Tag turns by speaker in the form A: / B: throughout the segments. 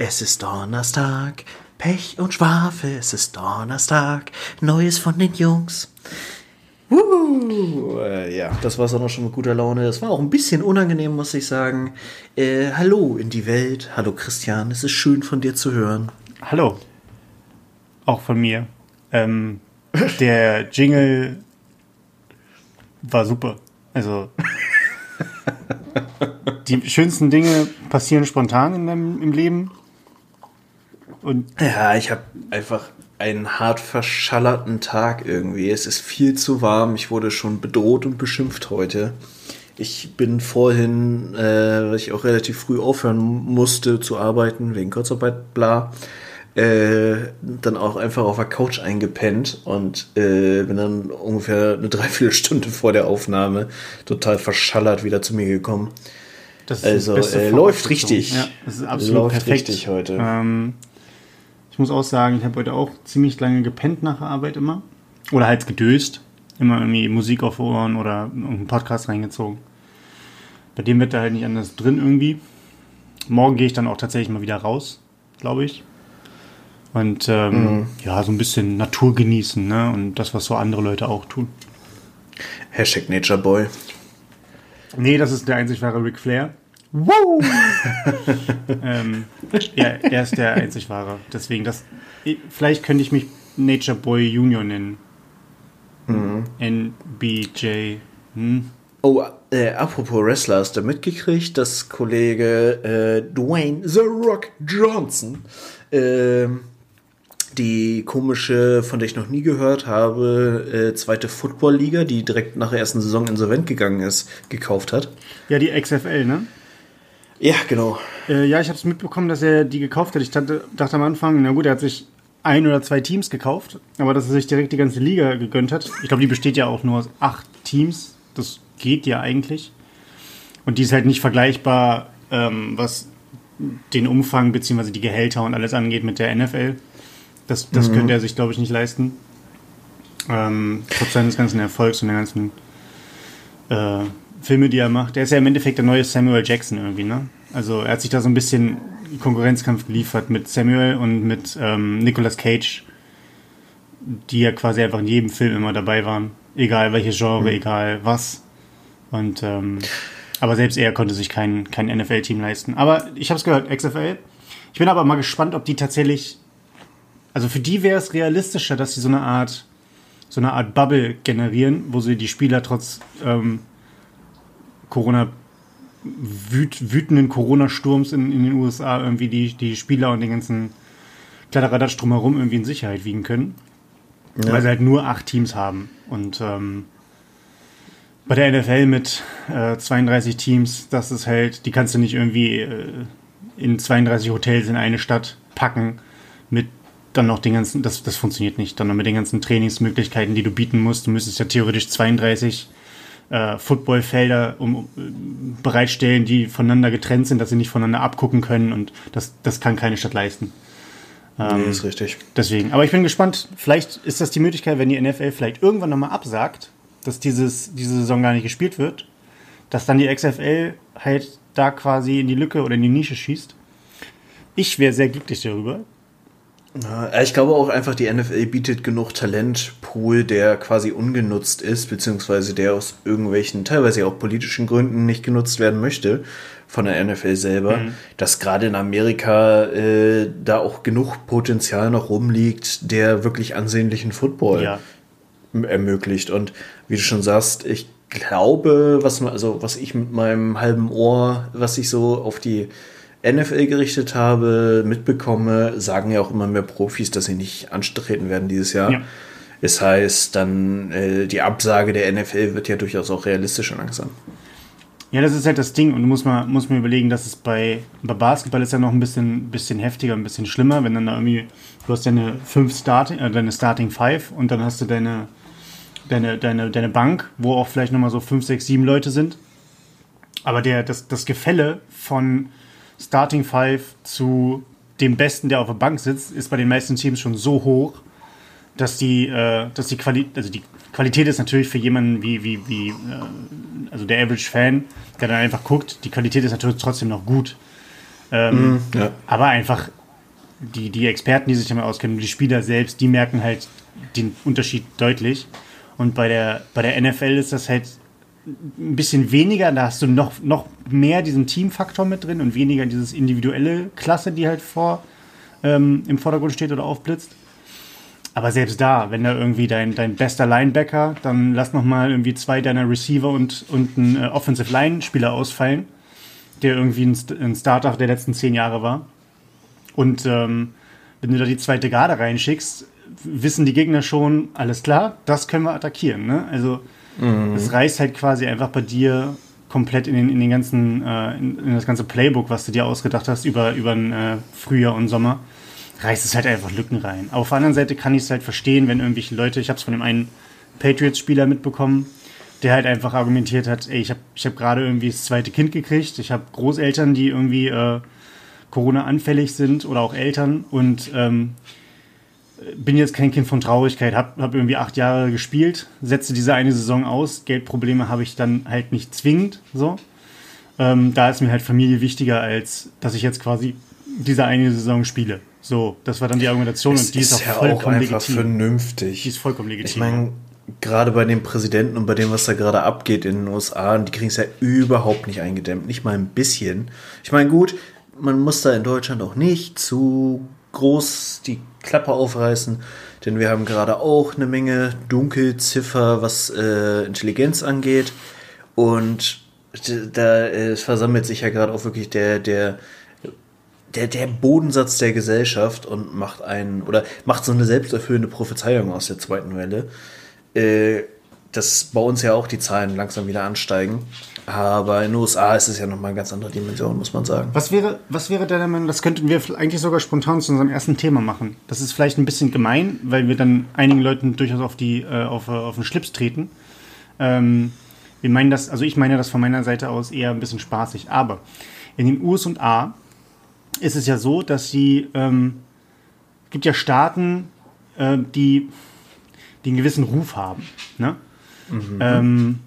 A: Es ist Donnerstag, Pech und Schwafel, es ist Donnerstag, Neues von den Jungs. Uh, äh, ja, das war es auch noch schon mit guter Laune. Das war auch ein bisschen unangenehm, muss ich sagen. Äh, hallo in die Welt. Hallo Christian, es ist schön von dir zu hören.
B: Hallo. Auch von mir. Ähm, der Jingle war super. Also die schönsten Dinge passieren spontan in deinem, im Leben.
A: Und ja, ich habe einfach einen hart verschallerten Tag irgendwie. Es ist viel zu warm. Ich wurde schon bedroht und beschimpft heute. Ich bin vorhin, äh, weil ich auch relativ früh aufhören musste zu arbeiten, wegen Kurzarbeit, bla, äh, dann auch einfach auf der Couch eingepennt und äh, bin dann ungefähr eine Dreiviertelstunde vor der Aufnahme total verschallert wieder zu mir gekommen. also äh, läuft richtig. Ja,
B: das ist absolut läuft perfekt. richtig heute. Ähm, ich muss auch sagen, ich habe heute auch ziemlich lange gepennt nach der Arbeit immer. Oder halt gedöst. Immer irgendwie Musik auf Ohren oder einen Podcast reingezogen. Bei dem wird da halt nicht anders drin irgendwie. Morgen gehe ich dann auch tatsächlich mal wieder raus, glaube ich. Und ähm, mhm. ja, so ein bisschen Natur genießen, ne? Und das, was so andere Leute auch tun.
A: Hashtag Nature Boy.
B: Nee, das ist der einzig wahre Ric Flair. Wow! ähm, ja, er ist der einzig wahre. Deswegen, das, vielleicht könnte ich mich Nature Boy Junior nennen. Mhm. NBJ. Hm?
A: Oh, äh, apropos Wrestler, hast du mitgekriegt, dass Kollege äh, Dwayne The Rock Johnson äh, die komische, von der ich noch nie gehört habe, äh, zweite Football-Liga, die direkt nach der ersten Saison insolvent gegangen ist, gekauft hat?
B: Ja, die XFL, ne?
A: Ja, genau.
B: Äh, ja, ich habe es mitbekommen, dass er die gekauft hat. Ich dachte, dachte am Anfang, na gut, er hat sich ein oder zwei Teams gekauft, aber dass er sich direkt die ganze Liga gegönnt hat. Ich glaube, die besteht ja auch nur aus acht Teams. Das geht ja eigentlich. Und die ist halt nicht vergleichbar, ähm, was den Umfang bzw. die Gehälter und alles angeht mit der NFL. Das, das mhm. könnte er sich, glaube ich, nicht leisten. Ähm, trotz seines ganzen Erfolgs und der ganzen äh, Filme, die er macht. Der ist ja im Endeffekt der neue Samuel Jackson irgendwie, ne? Also er hat sich da so ein bisschen Konkurrenzkampf geliefert mit Samuel und mit ähm, Nicolas Cage, die ja quasi einfach in jedem Film immer dabei waren. Egal welches Genre, mhm. egal was. Und ähm, aber selbst er konnte sich kein, kein NFL-Team leisten. Aber ich habe es gehört, XFL. Ich bin aber mal gespannt, ob die tatsächlich. Also für die wäre es realistischer, dass sie so eine Art so eine Art Bubble generieren, wo sie die Spieler trotz ähm, Corona wüt, wütenden Corona-Sturms in, in den USA irgendwie die, die Spieler und den ganzen Kladderadatsch drumherum irgendwie in Sicherheit wiegen können. Ja. Weil sie halt nur acht Teams haben. Und ähm, bei der NFL mit äh, 32 Teams, das ist halt, die kannst du nicht irgendwie äh, in 32 Hotels in eine Stadt packen mit dann noch den ganzen, das, das funktioniert nicht, dann noch mit den ganzen Trainingsmöglichkeiten, die du bieten musst. Du müsstest ja theoretisch 32 äh, Footballfelder um, bereitstellen, die voneinander getrennt sind, dass sie nicht voneinander abgucken können und das, das kann keine Stadt leisten.
A: Ähm, nee, ist richtig.
B: Deswegen. Aber ich bin gespannt, vielleicht ist das die Möglichkeit, wenn die NFL vielleicht irgendwann nochmal absagt, dass dieses, diese Saison gar nicht gespielt wird, dass dann die XFL halt da quasi in die Lücke oder in die Nische schießt. Ich wäre sehr glücklich darüber,
A: ich glaube auch einfach, die NFL bietet genug Talentpool, der quasi ungenutzt ist, beziehungsweise der aus irgendwelchen, teilweise auch politischen Gründen nicht genutzt werden möchte von der NFL selber, mhm. dass gerade in Amerika äh, da auch genug Potenzial noch rumliegt, der wirklich ansehnlichen Football ja. ermöglicht. Und wie du schon sagst, ich glaube, was also was ich mit meinem halben Ohr, was ich so auf die NFL gerichtet habe, mitbekomme, sagen ja auch immer mehr Profis, dass sie nicht antreten werden dieses Jahr. Ja. Es heißt, dann äh, die Absage der NFL wird ja durchaus auch realistisch und langsam.
B: Ja, das ist halt das Ding und du musst mal, musst mal überlegen, dass es bei, bei Basketball ist ja noch ein bisschen, bisschen heftiger, ein bisschen schlimmer, wenn dann da irgendwie, du hast deine fünf Starting, äh, deine Starting Five und dann hast du deine, deine, deine, deine Bank, wo auch vielleicht nochmal so fünf, sechs, sieben Leute sind. Aber der, das, das Gefälle von Starting Five zu dem Besten, der auf der Bank sitzt, ist bei den meisten Teams schon so hoch, dass die, äh, dass die Qualität, also die Qualität ist natürlich für jemanden wie, wie, wie äh, also der Average Fan, der dann einfach guckt, die Qualität ist natürlich trotzdem noch gut. Ähm, mm, ja. Aber einfach die, die Experten, die sich damit auskennen, die Spieler selbst, die merken halt den Unterschied deutlich. Und bei der, bei der NFL ist das halt ein bisschen weniger, da hast du noch, noch mehr diesen Teamfaktor mit drin und weniger dieses individuelle Klasse, die halt vor, ähm, im Vordergrund steht oder aufblitzt. Aber selbst da, wenn da irgendwie dein, dein bester Linebacker, dann lass noch mal irgendwie zwei deiner Receiver und, und ein äh, Offensive Line-Spieler ausfallen, der irgendwie ein, ein Starter der letzten zehn Jahre war. Und ähm, wenn du da die zweite Garde reinschickst, wissen die Gegner schon, alles klar, das können wir attackieren. Ne? Also mhm. es reißt halt quasi einfach bei dir komplett in den, in den ganzen, äh, in, in, das ganze Playbook, was du dir ausgedacht hast über, über den äh, Frühjahr und Sommer, reißt es halt einfach Lücken rein. Auf der anderen Seite kann ich es halt verstehen, wenn irgendwelche Leute, ich habe es von dem einen Patriots-Spieler mitbekommen, der halt einfach argumentiert hat, ey, ich habe ich hab gerade irgendwie das zweite Kind gekriegt, ich habe Großeltern, die irgendwie äh, Corona anfällig sind oder auch Eltern und ähm, bin jetzt kein Kind von Traurigkeit, habe hab irgendwie acht Jahre gespielt, setze diese eine Saison aus, Geldprobleme habe ich dann halt nicht zwingend, so. Ähm, da ist mir halt Familie wichtiger, als dass ich jetzt quasi diese eine Saison spiele. So, das war dann die Argumentation
A: es und die ist, ist auch ja vollkommen auch einfach legitim. vernünftig.
B: Die ist vollkommen legitim.
A: Ich meine, gerade bei den Präsidenten und bei dem, was da gerade abgeht in den USA, die kriegen es ja überhaupt nicht eingedämmt, nicht mal ein bisschen. Ich meine, gut, man muss da in Deutschland auch nicht zu groß die Klappe aufreißen, denn wir haben gerade auch eine Menge Dunkelziffer, was äh, Intelligenz angeht. Und da äh, versammelt sich ja gerade auch wirklich der, der, der, der Bodensatz der Gesellschaft und macht einen oder macht so eine selbsterfüllende Prophezeiung aus der zweiten Welle. Äh, dass bei uns ja auch die Zahlen langsam wieder ansteigen. Aber in den USA ist es ja nochmal eine ganz andere Dimension, muss man sagen.
B: Was wäre, was wäre deiner Meinung, das könnten wir eigentlich sogar spontan zu unserem ersten Thema machen. Das ist vielleicht ein bisschen gemein, weil wir dann einigen Leuten durchaus auf, die, äh, auf, auf den Schlips treten. Ähm, wir meinen das, also ich meine das von meiner Seite aus eher ein bisschen spaßig. Aber in den USA ist es ja so, dass sie, ähm, gibt ja Staaten, äh, die, die einen gewissen Ruf haben. Ne? Mhm. Ähm,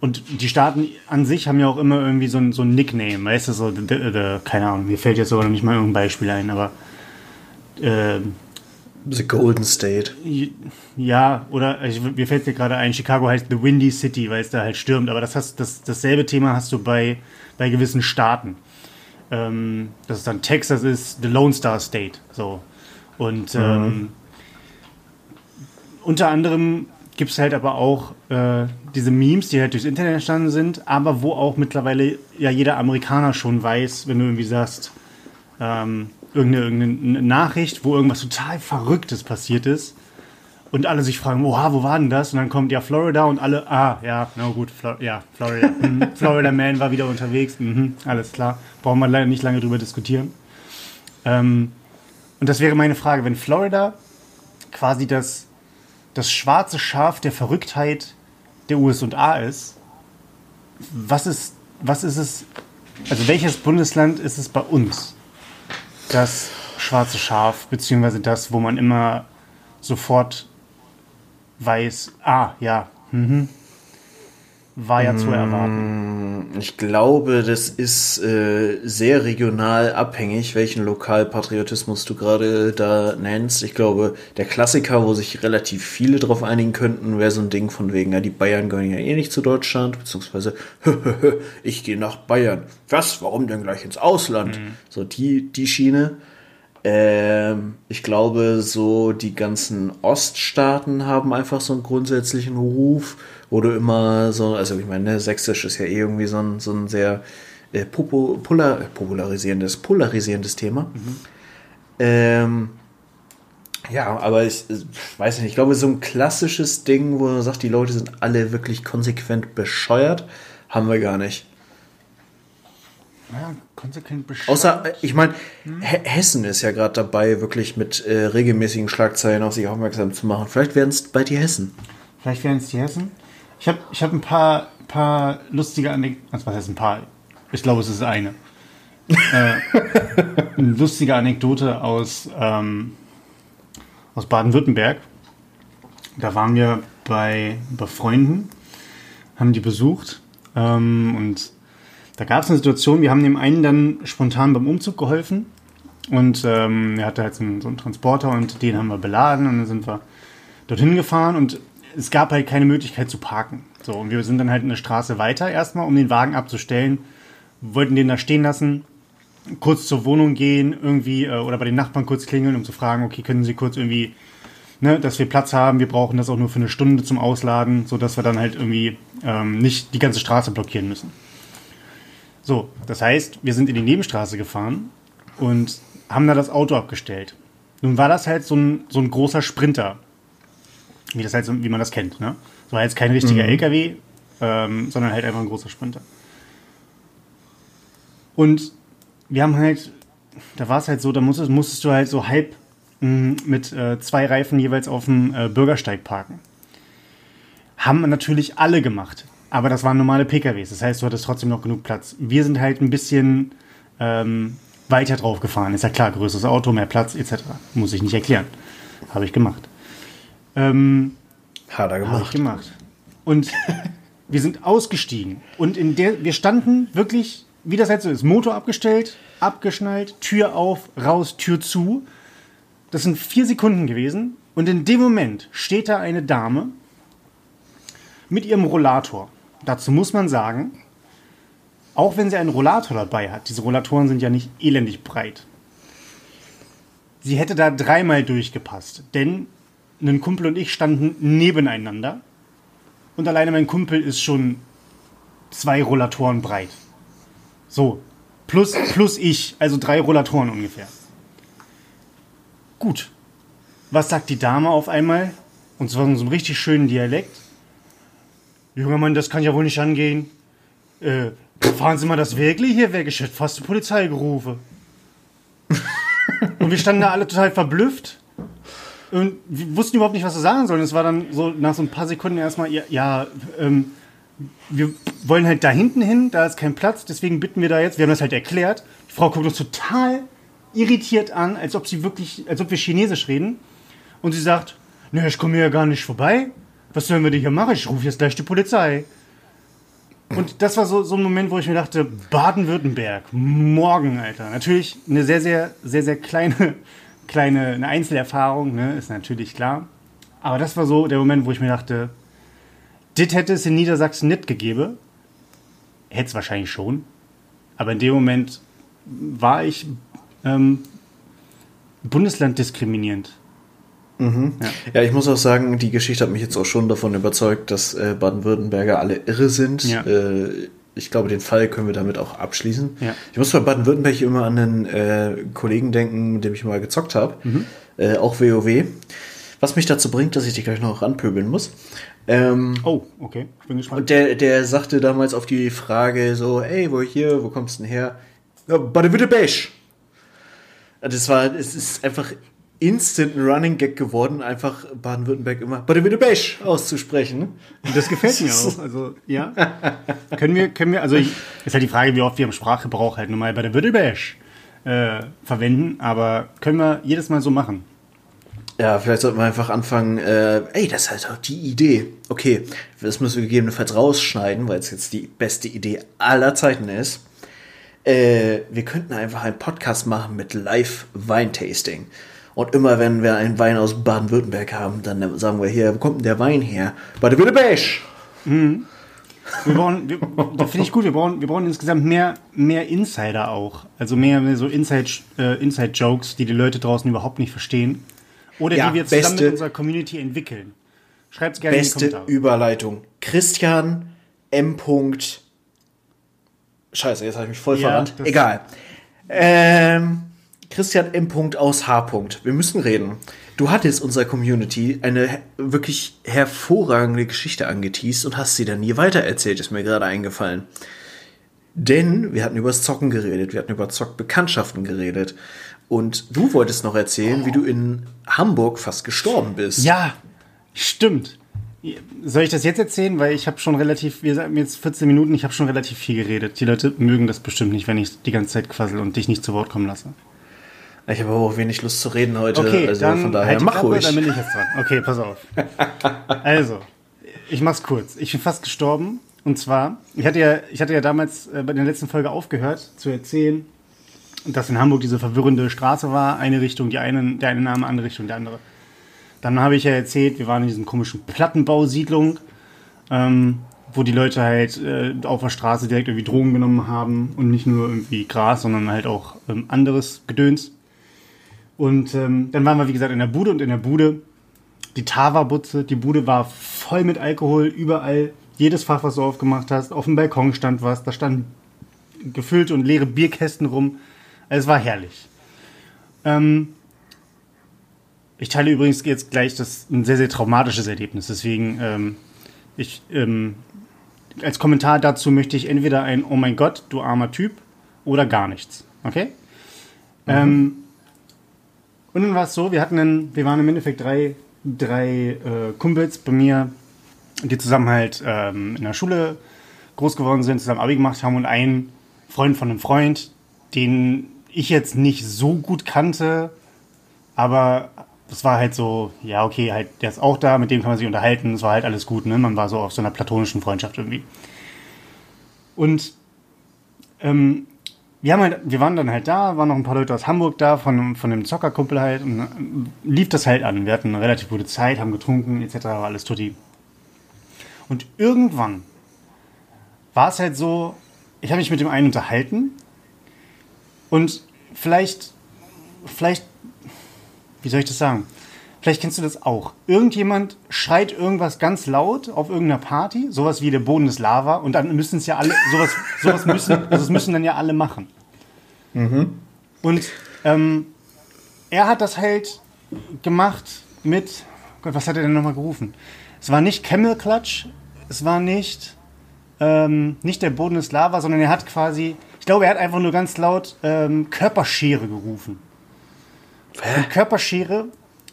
B: und die Staaten an sich haben ja auch immer irgendwie so ein, so ein Nickname, weißt du, so, the, the, the, keine Ahnung, mir fällt jetzt sogar noch nicht mal irgendein Beispiel ein, aber.
A: Äh, The Golden State.
B: Ja, oder ich, mir fällt dir gerade ein, Chicago heißt The Windy City, weil es da halt stürmt, aber das hast, das, dasselbe Thema hast du bei, bei gewissen Staaten. Ähm, dass es dann Texas ist, The Lone Star State. So. Und mhm. ähm, unter anderem gibt es halt aber auch äh, diese Memes, die halt durchs Internet entstanden sind, aber wo auch mittlerweile ja jeder Amerikaner schon weiß, wenn du irgendwie sagst, ähm, irgendeine, irgendeine Nachricht, wo irgendwas total Verrücktes passiert ist und alle sich fragen, oha, wo war denn das? Und dann kommt ja Florida und alle, ah, ja, na gut, Flor ja, Florida. Mhm. Florida Man war wieder unterwegs, mhm, alles klar. Brauchen wir leider nicht lange drüber diskutieren. Ähm, und das wäre meine Frage, wenn Florida quasi das das schwarze Schaf der Verrücktheit der USA ist, was ist, was ist es, also welches Bundesland ist es bei uns, das schwarze Schaf, beziehungsweise das, wo man immer sofort weiß, ah, ja, mhm, war ja zu erwarten.
A: Mm, ich glaube, das ist äh, sehr regional abhängig, welchen Lokalpatriotismus du gerade da nennst. Ich glaube, der Klassiker, wo sich relativ viele drauf einigen könnten, wäre so ein Ding von wegen, ja, die Bayern gehören ja eh nicht zu Deutschland, beziehungsweise, ich gehe nach Bayern. Was? Warum denn gleich ins Ausland? Mhm. So die, die Schiene. Ähm, ich glaube, so die ganzen Oststaaten haben einfach so einen grundsätzlichen Ruf wo du immer so, also ich meine, ne, Sächsisch ist ja eh irgendwie so ein, so ein sehr äh, polar, popularisierendes, polarisierendes Thema. Mhm. Ähm, ja, aber ich, ich weiß nicht, ich glaube, so ein klassisches Ding, wo man sagt, die Leute sind alle wirklich konsequent bescheuert, haben wir gar nicht.
B: Ja, konsequent bescheuert.
A: Außer, äh, ich meine, hm. Hessen ist ja gerade dabei, wirklich mit äh, regelmäßigen Schlagzeilen auf sich aufmerksam zu machen. Vielleicht werden es bei dir Hessen.
B: Vielleicht werden es die Hessen. Ich habe ich hab ein paar, paar lustige Anekdoten. Also was heißt ein paar? Ich glaube, es ist eine. äh, eine lustige Anekdote aus, ähm, aus Baden-Württemberg. Da waren wir bei, bei Freunden, haben die besucht ähm, und Da gab es eine Situation, wir haben dem einen dann spontan beim Umzug geholfen und ähm, er hatte halt so einen, so einen Transporter und den haben wir beladen und dann sind wir dorthin gefahren und es gab halt keine Möglichkeit zu parken. So, und wir sind dann halt eine Straße weiter erstmal, um den Wagen abzustellen, wollten den da stehen lassen, kurz zur Wohnung gehen, irgendwie, äh, oder bei den Nachbarn kurz klingeln, um zu fragen, okay, können Sie kurz irgendwie, ne, dass wir Platz haben, wir brauchen das auch nur für eine Stunde zum Ausladen, sodass wir dann halt irgendwie ähm, nicht die ganze Straße blockieren müssen. So, das heißt, wir sind in die Nebenstraße gefahren und haben da das Auto abgestellt. Nun war das halt so ein, so ein großer Sprinter, wie, das halt so, wie man das kennt. Ne? Das war jetzt kein richtiger
A: Mhm.
B: LKW, ähm, sondern halt einfach ein großer Sprinter. Und wir haben halt, da war es halt so, da musstest, musstest du halt so halb mh, mit äh, zwei Reifen jeweils auf dem äh, Bürgersteig parken. Haben natürlich alle gemacht, aber das waren normale PKWs, das heißt, du hattest trotzdem noch genug Platz. Wir sind halt ein bisschen ähm, weiter drauf gefahren, ist ja klar, größeres Auto, mehr Platz etc. Muss ich nicht erklären. Habe ich gemacht. Ähm,
A: Hat er
B: habe ich
A: gemacht.
B: gemacht. Und wir sind ausgestiegen. Und in der, wir standen wirklich, wie das halt so ist, Motor abgestellt, abgeschnallt, Tür auf, raus, Tür zu. Das sind vier Sekunden gewesen. Und in dem Moment steht da eine Dame mit ihrem Rollator. Dazu muss man sagen, auch wenn sie einen Rollator dabei hat, diese Rollatoren sind ja nicht elendig breit. Sie hätte da dreimal durchgepasst, denn ein Kumpel und ich standen nebeneinander und alleine mein Kumpel ist schon zwei Rollatoren breit. So, plus, plus ich, also drei Rollatoren ungefähr. Gut. Was sagt die Dame auf einmal? Und zwar in so einem richtig schönen Dialekt. Junger Mann, das kann ja wohl nicht angehen. Äh, fahren Sie mal das wirklich hier weg? Ich hätte fast die Polizei gerufen. und wir standen da alle total verblüfft. Und wir wussten überhaupt nicht, was wir sagen sollen. Es war dann so nach so ein paar Sekunden erstmal, ja, ja ähm, wir wollen halt da hinten hin, da ist kein Platz, deswegen bitten wir da jetzt, wir haben das halt erklärt. Die Frau guckt uns total irritiert an, als ob sie wirklich, als ob wir Chinesisch reden. Und sie sagt, ne, ich komme hier gar nicht vorbei. Was sollen wir denn hier machen? Ich rufe jetzt gleich die Polizei. Und das war so, so ein Moment, wo ich mir dachte, Baden-Württemberg, morgen, Alter. Natürlich eine sehr, sehr, sehr, sehr kleine, kleine eine Einzelerfahrung, ne, ist natürlich klar. Aber das war so der Moment, wo ich mir dachte, das hätte es in Niedersachsen nicht gegeben. Hätte es wahrscheinlich schon. Aber in dem Moment war ich ähm, Bundesland diskriminierend.
A: Ja, ich muss auch sagen, die Geschichte hat mich jetzt auch schon davon überzeugt, dass äh, Baden-Württemberger alle irre sind.
B: Ja.
A: Äh, ich glaube, den Fall können wir damit auch abschließen.
B: Ja.
A: Ich muss bei Baden-Württemberg immer an einen äh, Kollegen denken, mit dem ich mal gezockt habe.
B: Mhm.
A: Äh, auch WoW. Was mich dazu bringt, dass ich dich gleich noch ranpöbeln muss. Ähm,
B: Oh, okay. Ich bin gespannt.
A: und der, der sagte damals auf die Frage so, ey, wo hier, wo kommst du denn her? Ja, Baden-Württemberg. Das war, es ist einfach instant Running Gag geworden, einfach Baden-Württemberg immer Baden-Württemberg auszusprechen.
B: Und das gefällt mir auch. Also, ja. können wir, können wir, also ich, ist halt die Frage, wie oft wir im Sprachgebrauch halt normal bei der Württemberg äh, verwenden, aber können wir jedes Mal so machen.
A: Ja, vielleicht sollten wir einfach anfangen, äh, ey, das ist halt auch die Idee. Okay, das müssen wir gegebenenfalls rausschneiden, weil es jetzt die beste Idee aller Zeiten ist. Äh, wir könnten einfach einen Podcast machen mit Live-Weintasting. Und immer wenn wir einen Wein aus Baden-Württemberg haben, dann sagen wir hier, wo kommt denn der Wein her? Baden-Württemberg!
B: Wir brauchen, wir, das finde ich gut, wir brauchen, wir brauchen insgesamt mehr, mehr Insider auch. Also mehr, mehr so Inside, äh, Inside-Jokes, die die Leute draußen überhaupt nicht verstehen. Oder
A: Ja,
B: die wir zusammen
A: beste-
B: mit unserer Community entwickeln. Schreibt es gerne in die
A: Beste
B: Kommentare.
A: Überleitung. Christian M. Scheiße, jetzt habe ich mich voll
B: Ja,
A: verrannt. Egal. Ähm, Christian M. Aus H. Wir müssen reden. Du hattest unserer Community eine wirklich hervorragende Geschichte angeteased und hast sie dann nie weitererzählt, ist mir gerade eingefallen. Denn wir hatten über das Zocken geredet, wir hatten über Zockbekanntschaften geredet. Und du wolltest noch erzählen, wie du in Hamburg fast gestorben bist.
B: Ja, stimmt. Soll ich das jetzt erzählen? Weil ich habe schon relativ, wir sagen jetzt 14 Minuten, ich habe schon relativ viel geredet. Die Leute mögen das bestimmt nicht, wenn ich die ganze Zeit quassel und dich nicht zu Wort kommen lasse.
A: Ich habe aber auch wenig Lust zu reden heute.
B: Okay,
A: also
B: dann
A: von daher
B: halt
A: mach
B: Klappe,
A: ruhig.
B: dann bin ich jetzt dran. Okay, pass auf. Also, ich mach's kurz. Ich bin fast gestorben Und zwar, ich hatte ja, ich hatte ja damals äh, bei der letzten Folge aufgehört zu erzählen, dass in Hamburg diese verwirrende Straße war, eine Richtung, die eine, der eine Name, andere Richtung, der andere. Dann habe ich ja erzählt, wir waren in diesen komischen Plattenbausiedlung, ähm, wo die Leute halt äh, auf der Straße direkt irgendwie Drogen genommen haben und nicht nur irgendwie Gras, sondern halt auch ähm, anderes Gedöns. Und ähm, dann waren wir, wie gesagt, in der Bude und in der Bude, die Tava-Butze, die Bude war voll mit Alkohol, überall, jedes Fach, was du aufgemacht hast, auf dem Balkon stand was, da standen gefüllte und leere Bierkästen rum. Es war herrlich. Ähm, ich teile übrigens jetzt gleich das ein sehr, sehr traumatisches Erlebnis. Deswegen, ähm, ich, ähm, als Kommentar dazu möchte ich entweder ein Oh mein Gott, du armer Typ oder gar nichts. Okay? Mhm. Ähm, und dann war es so, wir hatten einen, wir waren im Endeffekt drei, drei äh, Kumpels bei mir, die zusammen halt ähm, in der Schule groß geworden sind, zusammen Abi gemacht haben und ein Freund von einem Freund, den ich jetzt nicht so gut kannte, aber das war halt so, ja, okay, halt, der ist auch da, mit dem kann man sich unterhalten, es war halt alles gut, ne? Man war so auf so einer platonischen Freundschaft irgendwie. Und ähm, wir, haben halt, wir waren dann halt da, waren noch ein paar Leute aus Hamburg da, von, von dem Zockerkumpel halt, und äh, lief das halt an. Wir hatten eine relativ gute Zeit, haben getrunken, etc., war alles tutti. Und irgendwann war es halt so, ich habe mich mit dem einen unterhalten und vielleicht, vielleicht, wie soll ich das sagen? Vielleicht kennst du das auch. Irgendjemand schreit irgendwas ganz laut auf irgendeiner Party, sowas wie der Boden des Lava, und dann müssen es ja alle, sowas, sowas müssen, also das müssen dann ja alle machen. Mhm. Und ähm, er hat das halt gemacht mit, Gott, was hat er denn nochmal gerufen? Es war nicht Camel Clutch, es war nicht, ähm, nicht der Boden des Lava, sondern er hat quasi glaube, er hat einfach nur ganz laut ähm, Körperschere gerufen. Und Körperschere,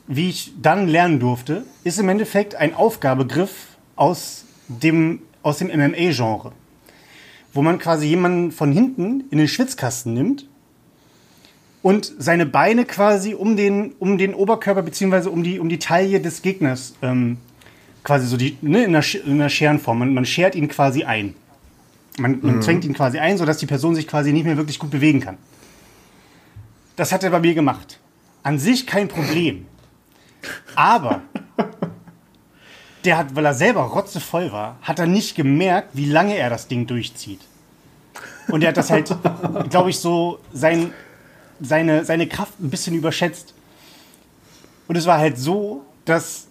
B: wie ich dann lernen durfte, ist im Endeffekt ein Aufgabegriff aus dem, aus dem MMA-Genre. Wo man quasi jemanden von hinten in den Schwitzkasten nimmt und seine Beine quasi um den, um den Oberkörper bzw. Um die, um die Taille des Gegners ähm, quasi so die, ne, in, einer, in einer Scherenform. Man, man schert ihn quasi ein. Man, man mhm. zwängt ihn quasi ein, sodass die Person sich quasi nicht mehr wirklich gut bewegen kann. Das hat er bei mir gemacht. An sich kein Problem. Aber der hat, weil er selber rotzevoll war, hat er nicht gemerkt, wie lange er das Ding durchzieht. Und er hat das halt, glaube ich, so sein, seine, seine Kraft ein bisschen überschätzt. Und es war halt so, dass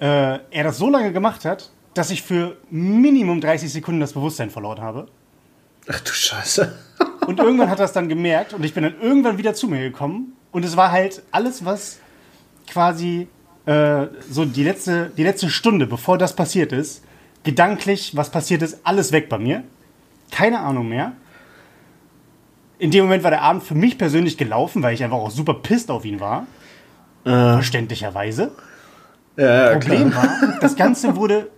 B: äh, er das so lange gemacht hat, dass ich für Minimum 30 Sekunden das Bewusstsein verloren habe.
A: Ach du Scheiße.
B: Und irgendwann hat er es dann gemerkt und ich bin dann irgendwann wieder zu mir gekommen. Und es war halt alles, was quasi äh, so die letzte, die letzte Stunde, bevor das passiert ist, gedanklich, was passiert ist, alles weg bei mir. Keine Ahnung mehr. In dem Moment war der Abend für mich persönlich gelaufen, weil ich einfach auch super pisst auf ihn war. Äh. Verständlicherweise. Ja, Problem klar. war, das Ganze wurde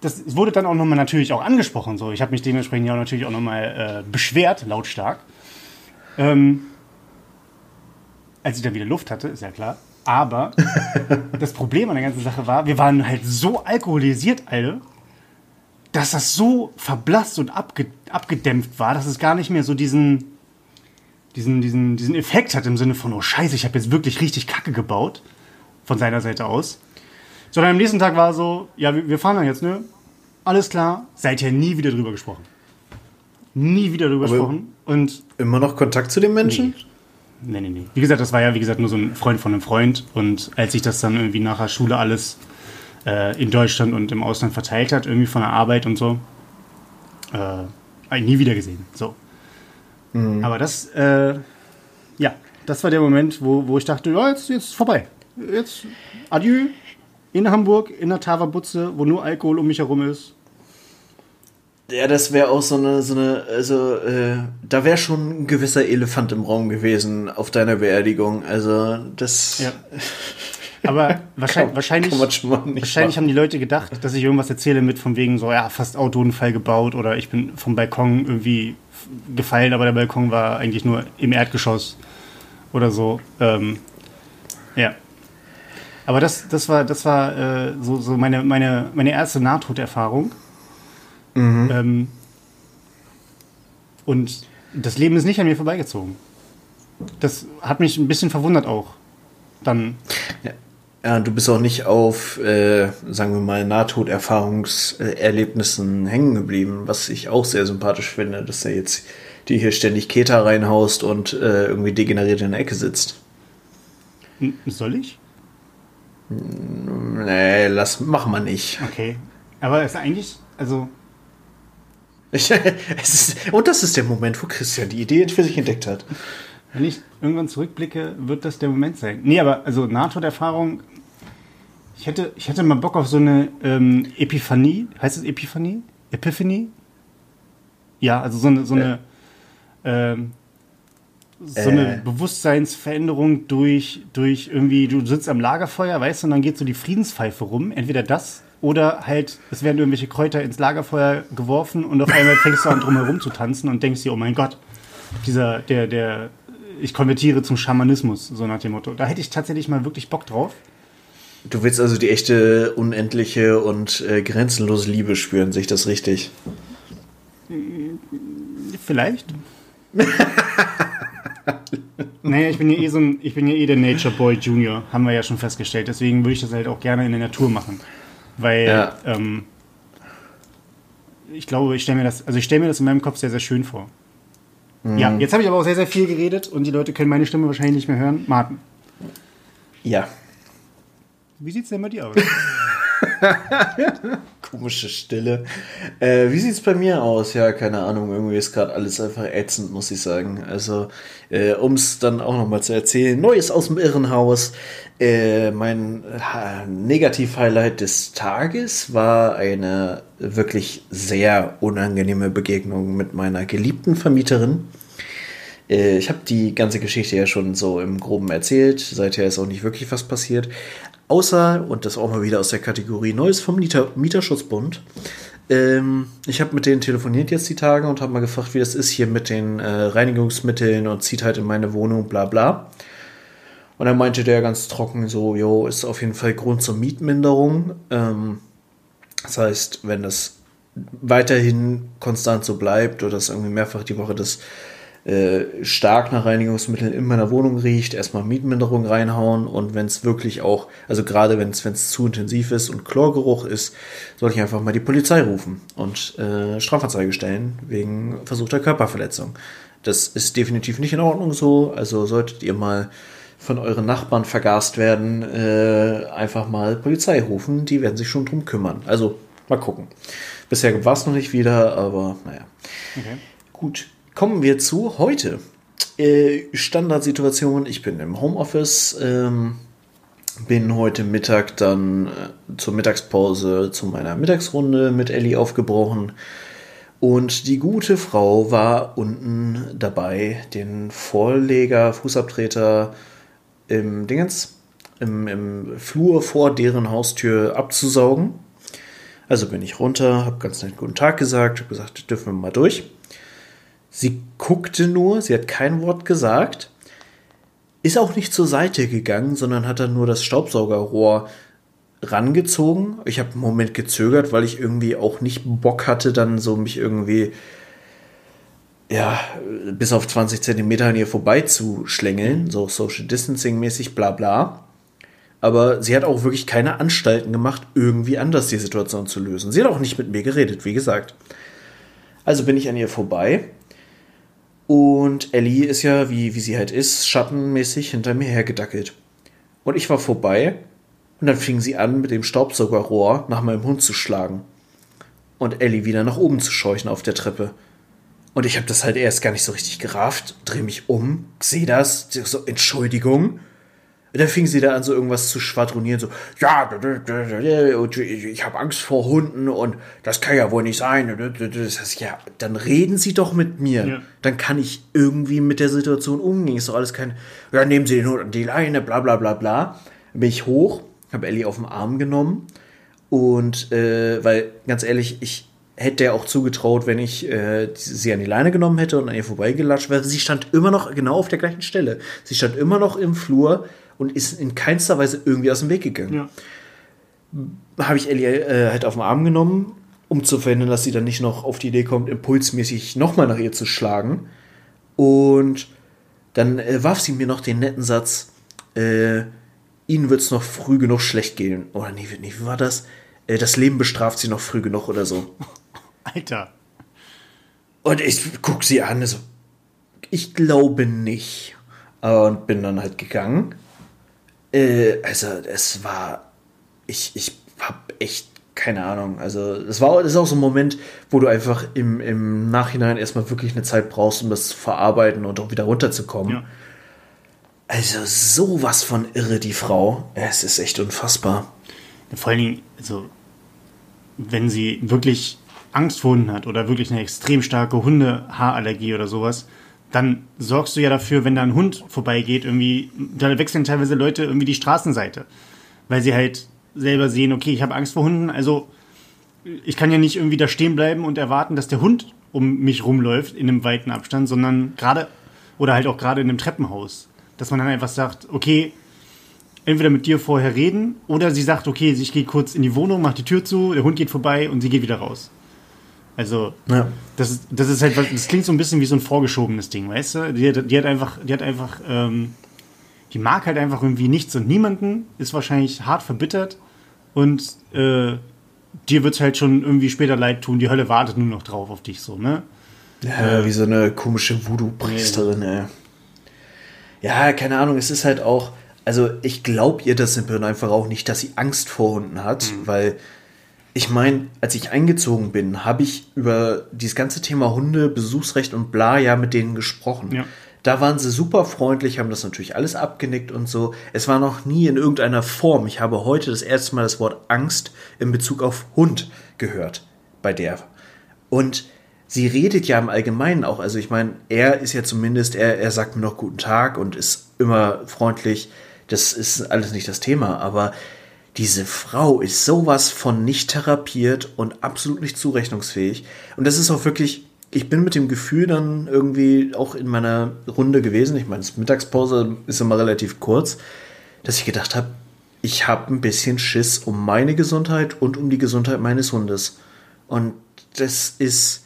B: das wurde dann auch nochmal natürlich auch angesprochen. So. Ich habe mich dementsprechend ja auch natürlich auch nochmal äh, beschwert, lautstark. Ähm, als ich dann wieder Luft hatte, ist ja klar. Aber das Problem an der ganzen Sache war, wir waren halt so alkoholisiert alle, dass das so verblasst und abge abgedämpft war, dass es gar nicht mehr so diesen, diesen, diesen, diesen Effekt hat im Sinne von, oh scheiße, ich habe jetzt wirklich richtig Kacke gebaut von seiner Seite aus. Sondern am nächsten Tag war so, ja, wir fahren dann jetzt, ne? Alles klar, seither nie wieder drüber gesprochen. Nie wieder drüber Aber gesprochen. Und
A: immer noch Kontakt zu dem Menschen?
B: Nee. Nee, nee, nee. Wie gesagt, das war ja, wie gesagt, nur so ein Freund von einem Freund. Und als sich das dann irgendwie nach der Schule alles äh, in Deutschland und im Ausland verteilt hat, irgendwie von der Arbeit und so, äh, habe ich nie wieder gesehen. So. Mhm. Aber das, äh, ja, das war der Moment, wo, wo ich dachte, ja, jetzt, jetzt vorbei. Jetzt adieu, in Hamburg, in der Tava-Butze, wo nur Alkohol um mich herum ist.
A: Ja, das wäre auch so eine, so eine, also äh, da wäre schon ein gewisser Elefant im Raum gewesen auf deiner Beerdigung. Also das. Ja.
B: Aber wahrscheinlich, kann, wahrscheinlich, kann wahrscheinlich haben die Leute gedacht, dass ich irgendwas erzähle mit von wegen so, ja, fast Autounfall gebaut oder ich bin vom Balkon irgendwie gefallen, aber der Balkon war eigentlich nur im Erdgeschoss oder so. Ähm, ja. Aber das, das war, das war äh, so, so meine, meine, meine erste Nahtoderfahrung. Mhm. Ähm, und das Leben ist nicht an mir vorbeigezogen. Das hat mich ein bisschen verwundert auch. Dann.
A: Ja. Ja, du bist auch nicht auf, äh, sagen wir mal, Nahtoderfahrungserlebnissen hängen geblieben, was ich auch sehr sympathisch finde, dass er jetzt die hier ständig Keta reinhaust und äh, irgendwie degeneriert in der Ecke sitzt.
B: Soll ich?
A: Nee, lass, mach mal nicht.
B: Okay. Aber es ist eigentlich, also.
A: ist, und das ist der Moment, wo Christian die Idee für sich entdeckt hat.
B: Wenn ich irgendwann zurückblicke, wird das der Moment sein. Nee, aber also Nahtoderfahrung ich hätte, ich hätte mal Bock auf so eine ähm, Epiphanie. Heißt es Epiphanie? Epiphanie? Ja, also so eine, so eine, äh. ähm, so eine äh. Bewusstseinsveränderung durch, durch irgendwie, du sitzt am Lagerfeuer, weißt du, und dann geht so die Friedenspfeife rum. Entweder das oder halt, es werden irgendwelche Kräuter ins Lagerfeuer geworfen und auf einmal fängst du an, drumherum zu tanzen und denkst dir, oh mein Gott, dieser, der, der, ich konvertiere zum Schamanismus, so nach dem Motto. Da hätte ich tatsächlich mal wirklich Bock drauf.
A: Du willst also die echte, unendliche und äh, grenzenlose Liebe spüren, sehe ich das richtig?
B: Vielleicht. naja, ich bin ja eh so ein, ich bin ja eh der Nature Boy Junior, haben wir ja schon festgestellt. Deswegen würde ich das halt auch gerne in der Natur machen. Weil, ja. ähm, ich glaube, ich stelle mir das, also ich stelle mir das in meinem Kopf sehr, sehr schön vor. Mhm. Ja, jetzt habe ich aber auch sehr, sehr viel geredet und die Leute können meine Stimme wahrscheinlich nicht mehr hören. Martin.
A: Ja.
B: Wie sieht es denn bei dir aus?
A: Komische Stille. Äh, wie sieht es bei mir aus? Ja, keine Ahnung. Irgendwie ist gerade alles einfach ätzend, muss ich sagen. Also, äh, um es dann auch nochmal zu erzählen: Neues aus dem Irrenhaus. Äh, mein Negativ-Highlight des Tages war eine wirklich sehr unangenehme Begegnung mit meiner geliebten Vermieterin. Äh, ich habe die ganze Geschichte ja schon so im Groben erzählt. Seither ist auch nicht wirklich was passiert. Außer, und das auch mal wieder aus der Kategorie Neues vom Mieter, Mieterschutzbund. Ähm, ich habe mit denen telefoniert jetzt die Tage und habe mal gefragt, wie das ist hier mit den äh, Reinigungsmitteln und zieht halt in meine Wohnung, bla bla. Und dann meinte der ganz trocken so, jo, ist auf jeden Fall Grund zur Mietminderung. Ähm, das heißt, wenn das weiterhin konstant so bleibt oder das irgendwie mehrfach die Woche das äh, stark nach Reinigungsmitteln in meiner Wohnung riecht, erstmal Mietminderung reinhauen und wenn es wirklich auch, also gerade wenn es zu intensiv ist und Chlorgeruch ist, soll ich einfach mal die Polizei rufen und äh, Strafanzeige stellen wegen versuchter Körperverletzung. Das ist definitiv nicht in Ordnung so, also solltet ihr mal von euren Nachbarn vergast werden, äh, einfach mal Polizei rufen, die werden sich schon drum kümmern. Also mal gucken. Bisher war es noch nicht wieder, aber naja. Okay. Gut, Kommen wir zu heute. Äh, Standardsituation, ich bin im Homeoffice, ähm, bin heute Mittag dann äh, zur Mittagspause zu meiner Mittagsrunde mit Ellie aufgebrochen. Und die gute Frau war unten dabei, den Vorleger, Fußabtreter im Dingens, im, im Flur vor deren Haustür abzusaugen. Also bin ich runter, habe ganz nett guten Tag gesagt, habe gesagt, dürfen wir mal durch. Sie guckte nur, sie hat kein Wort gesagt, ist auch nicht zur Seite gegangen, sondern hat dann nur das Staubsaugerrohr rangezogen. Ich habe einen Moment gezögert, weil ich irgendwie auch nicht Bock hatte, dann so mich irgendwie ja, bis auf 20 Zentimeter an ihr vorbeizuschlängeln, so Social Distancing mäßig, bla bla. Aber sie hat auch wirklich keine Anstalten gemacht, irgendwie anders die Situation zu lösen. Sie hat auch nicht mit mir geredet, wie gesagt. Also bin ich an ihr vorbei und Ellie ist ja, wie, wie sie halt ist, schattenmäßig hinter mir hergedackelt. Und ich war vorbei und dann fing sie an, mit dem Staubsaugerrohr nach meinem Hund zu schlagen. Und Ellie wieder nach oben zu scheuchen auf der Treppe. Und ich habe das halt erst gar nicht so richtig gerafft, dreh mich um, sehe das, so Entschuldigung. Und dann fing sie da an, so irgendwas zu schwadronieren, so, ja, ich habe Angst vor Hunden und das kann ja wohl nicht sein. Das heißt, ja, dann reden Sie doch mit mir. Ja. Dann kann ich irgendwie mit der Situation umgehen. Ist doch alles kein, ja, nehmen Sie den Hund an die Leine, bla bla bla bla. Bin ich hoch, habe Ellie auf den Arm genommen und, äh, weil, ganz ehrlich, ich hätte er auch zugetraut, wenn ich äh, sie an die Leine genommen hätte und an ihr vorbeigelatscht wäre. Sie stand immer noch genau auf der gleichen Stelle. Sie stand immer noch im Flur und ist in keinster Weise irgendwie aus dem Weg gegangen. Ja. Habe ich Ellie äh, halt auf den Arm genommen, um zu verhindern, dass sie dann nicht noch auf die Idee kommt, impulsmäßig nochmal nach ihr zu schlagen. Und dann äh, warf sie mir noch den netten Satz, äh, ihnen wird es noch früh genug schlecht gehen. Oder nee, nee wie war das? Äh, das Leben bestraft sie noch früh genug oder so.
B: Alter.
A: Und ich guck sie an, so, ich glaube nicht. Und bin dann halt gegangen. Äh, also, es war, ich, ich hab echt keine Ahnung. Also, das war das ist auch so ein Moment, wo du einfach im, im Nachhinein erstmal wirklich eine Zeit brauchst, um das zu verarbeiten und auch wieder runterzukommen. Ja. Also, sowas von irre, die Frau. Es ist echt unfassbar.
B: Vor allen Dingen, also, wenn sie wirklich Angst vor Hunden hat oder wirklich eine extrem starke Hundehaarallergie oder sowas, dann sorgst du ja dafür, wenn da ein Hund vorbeigeht, irgendwie, da wechseln teilweise Leute irgendwie die Straßenseite. Weil sie halt selber sehen, okay, ich habe Angst vor Hunden, also ich kann ja nicht irgendwie da stehen bleiben und erwarten, dass der Hund um mich rumläuft in einem weiten Abstand, sondern gerade oder halt auch gerade in einem Treppenhaus, dass man dann einfach sagt, okay, entweder mit dir vorher reden oder sie sagt, okay, ich gehe kurz in die Wohnung, macht die Tür zu, der Hund geht vorbei und sie geht wieder raus. Also, ja. das, ist, das ist halt, das klingt so ein bisschen wie so ein vorgeschobenes Ding, weißt du? Die, die hat einfach, die hat einfach, ähm, die mag halt einfach irgendwie nichts und niemanden, ist wahrscheinlich hart verbittert und äh, dir wird es halt schon irgendwie später leid tun. Die Hölle wartet nur noch drauf auf dich, so, ne?
A: Ja, äh, wie so eine komische Voodoo-Priesterin, ey. Ja, keine Ahnung, es ist halt auch, also ich glaube ihr das im einfach auch nicht, dass sie Angst vor Hunden hat, mhm. weil ich meine, als ich eingezogen bin, habe ich über dieses ganze Thema Hunde, Besuchsrecht und bla ja mit denen gesprochen. Ja. Da waren sie super freundlich, haben das natürlich alles abgenickt und so. Es war noch nie in irgendeiner Form. Ich habe heute das erste Mal das Wort Angst in Bezug auf Hund gehört bei der. Und sie redet ja im Allgemeinen auch. Also ich meine, er ist ja zumindest, er, er sagt mir noch guten Tag und ist immer freundlich. Das ist alles nicht das Thema, aber diese Frau ist sowas von nicht therapiert und absolut nicht zurechnungsfähig. Und das ist auch wirklich ich bin mit dem Gefühl dann irgendwie auch in meiner Runde gewesen, ich meine, die Mittagspause ist immer relativ kurz, dass ich gedacht habe, ich habe ein bisschen Schiss um meine Gesundheit und um die Gesundheit meines Hundes. Und das ist,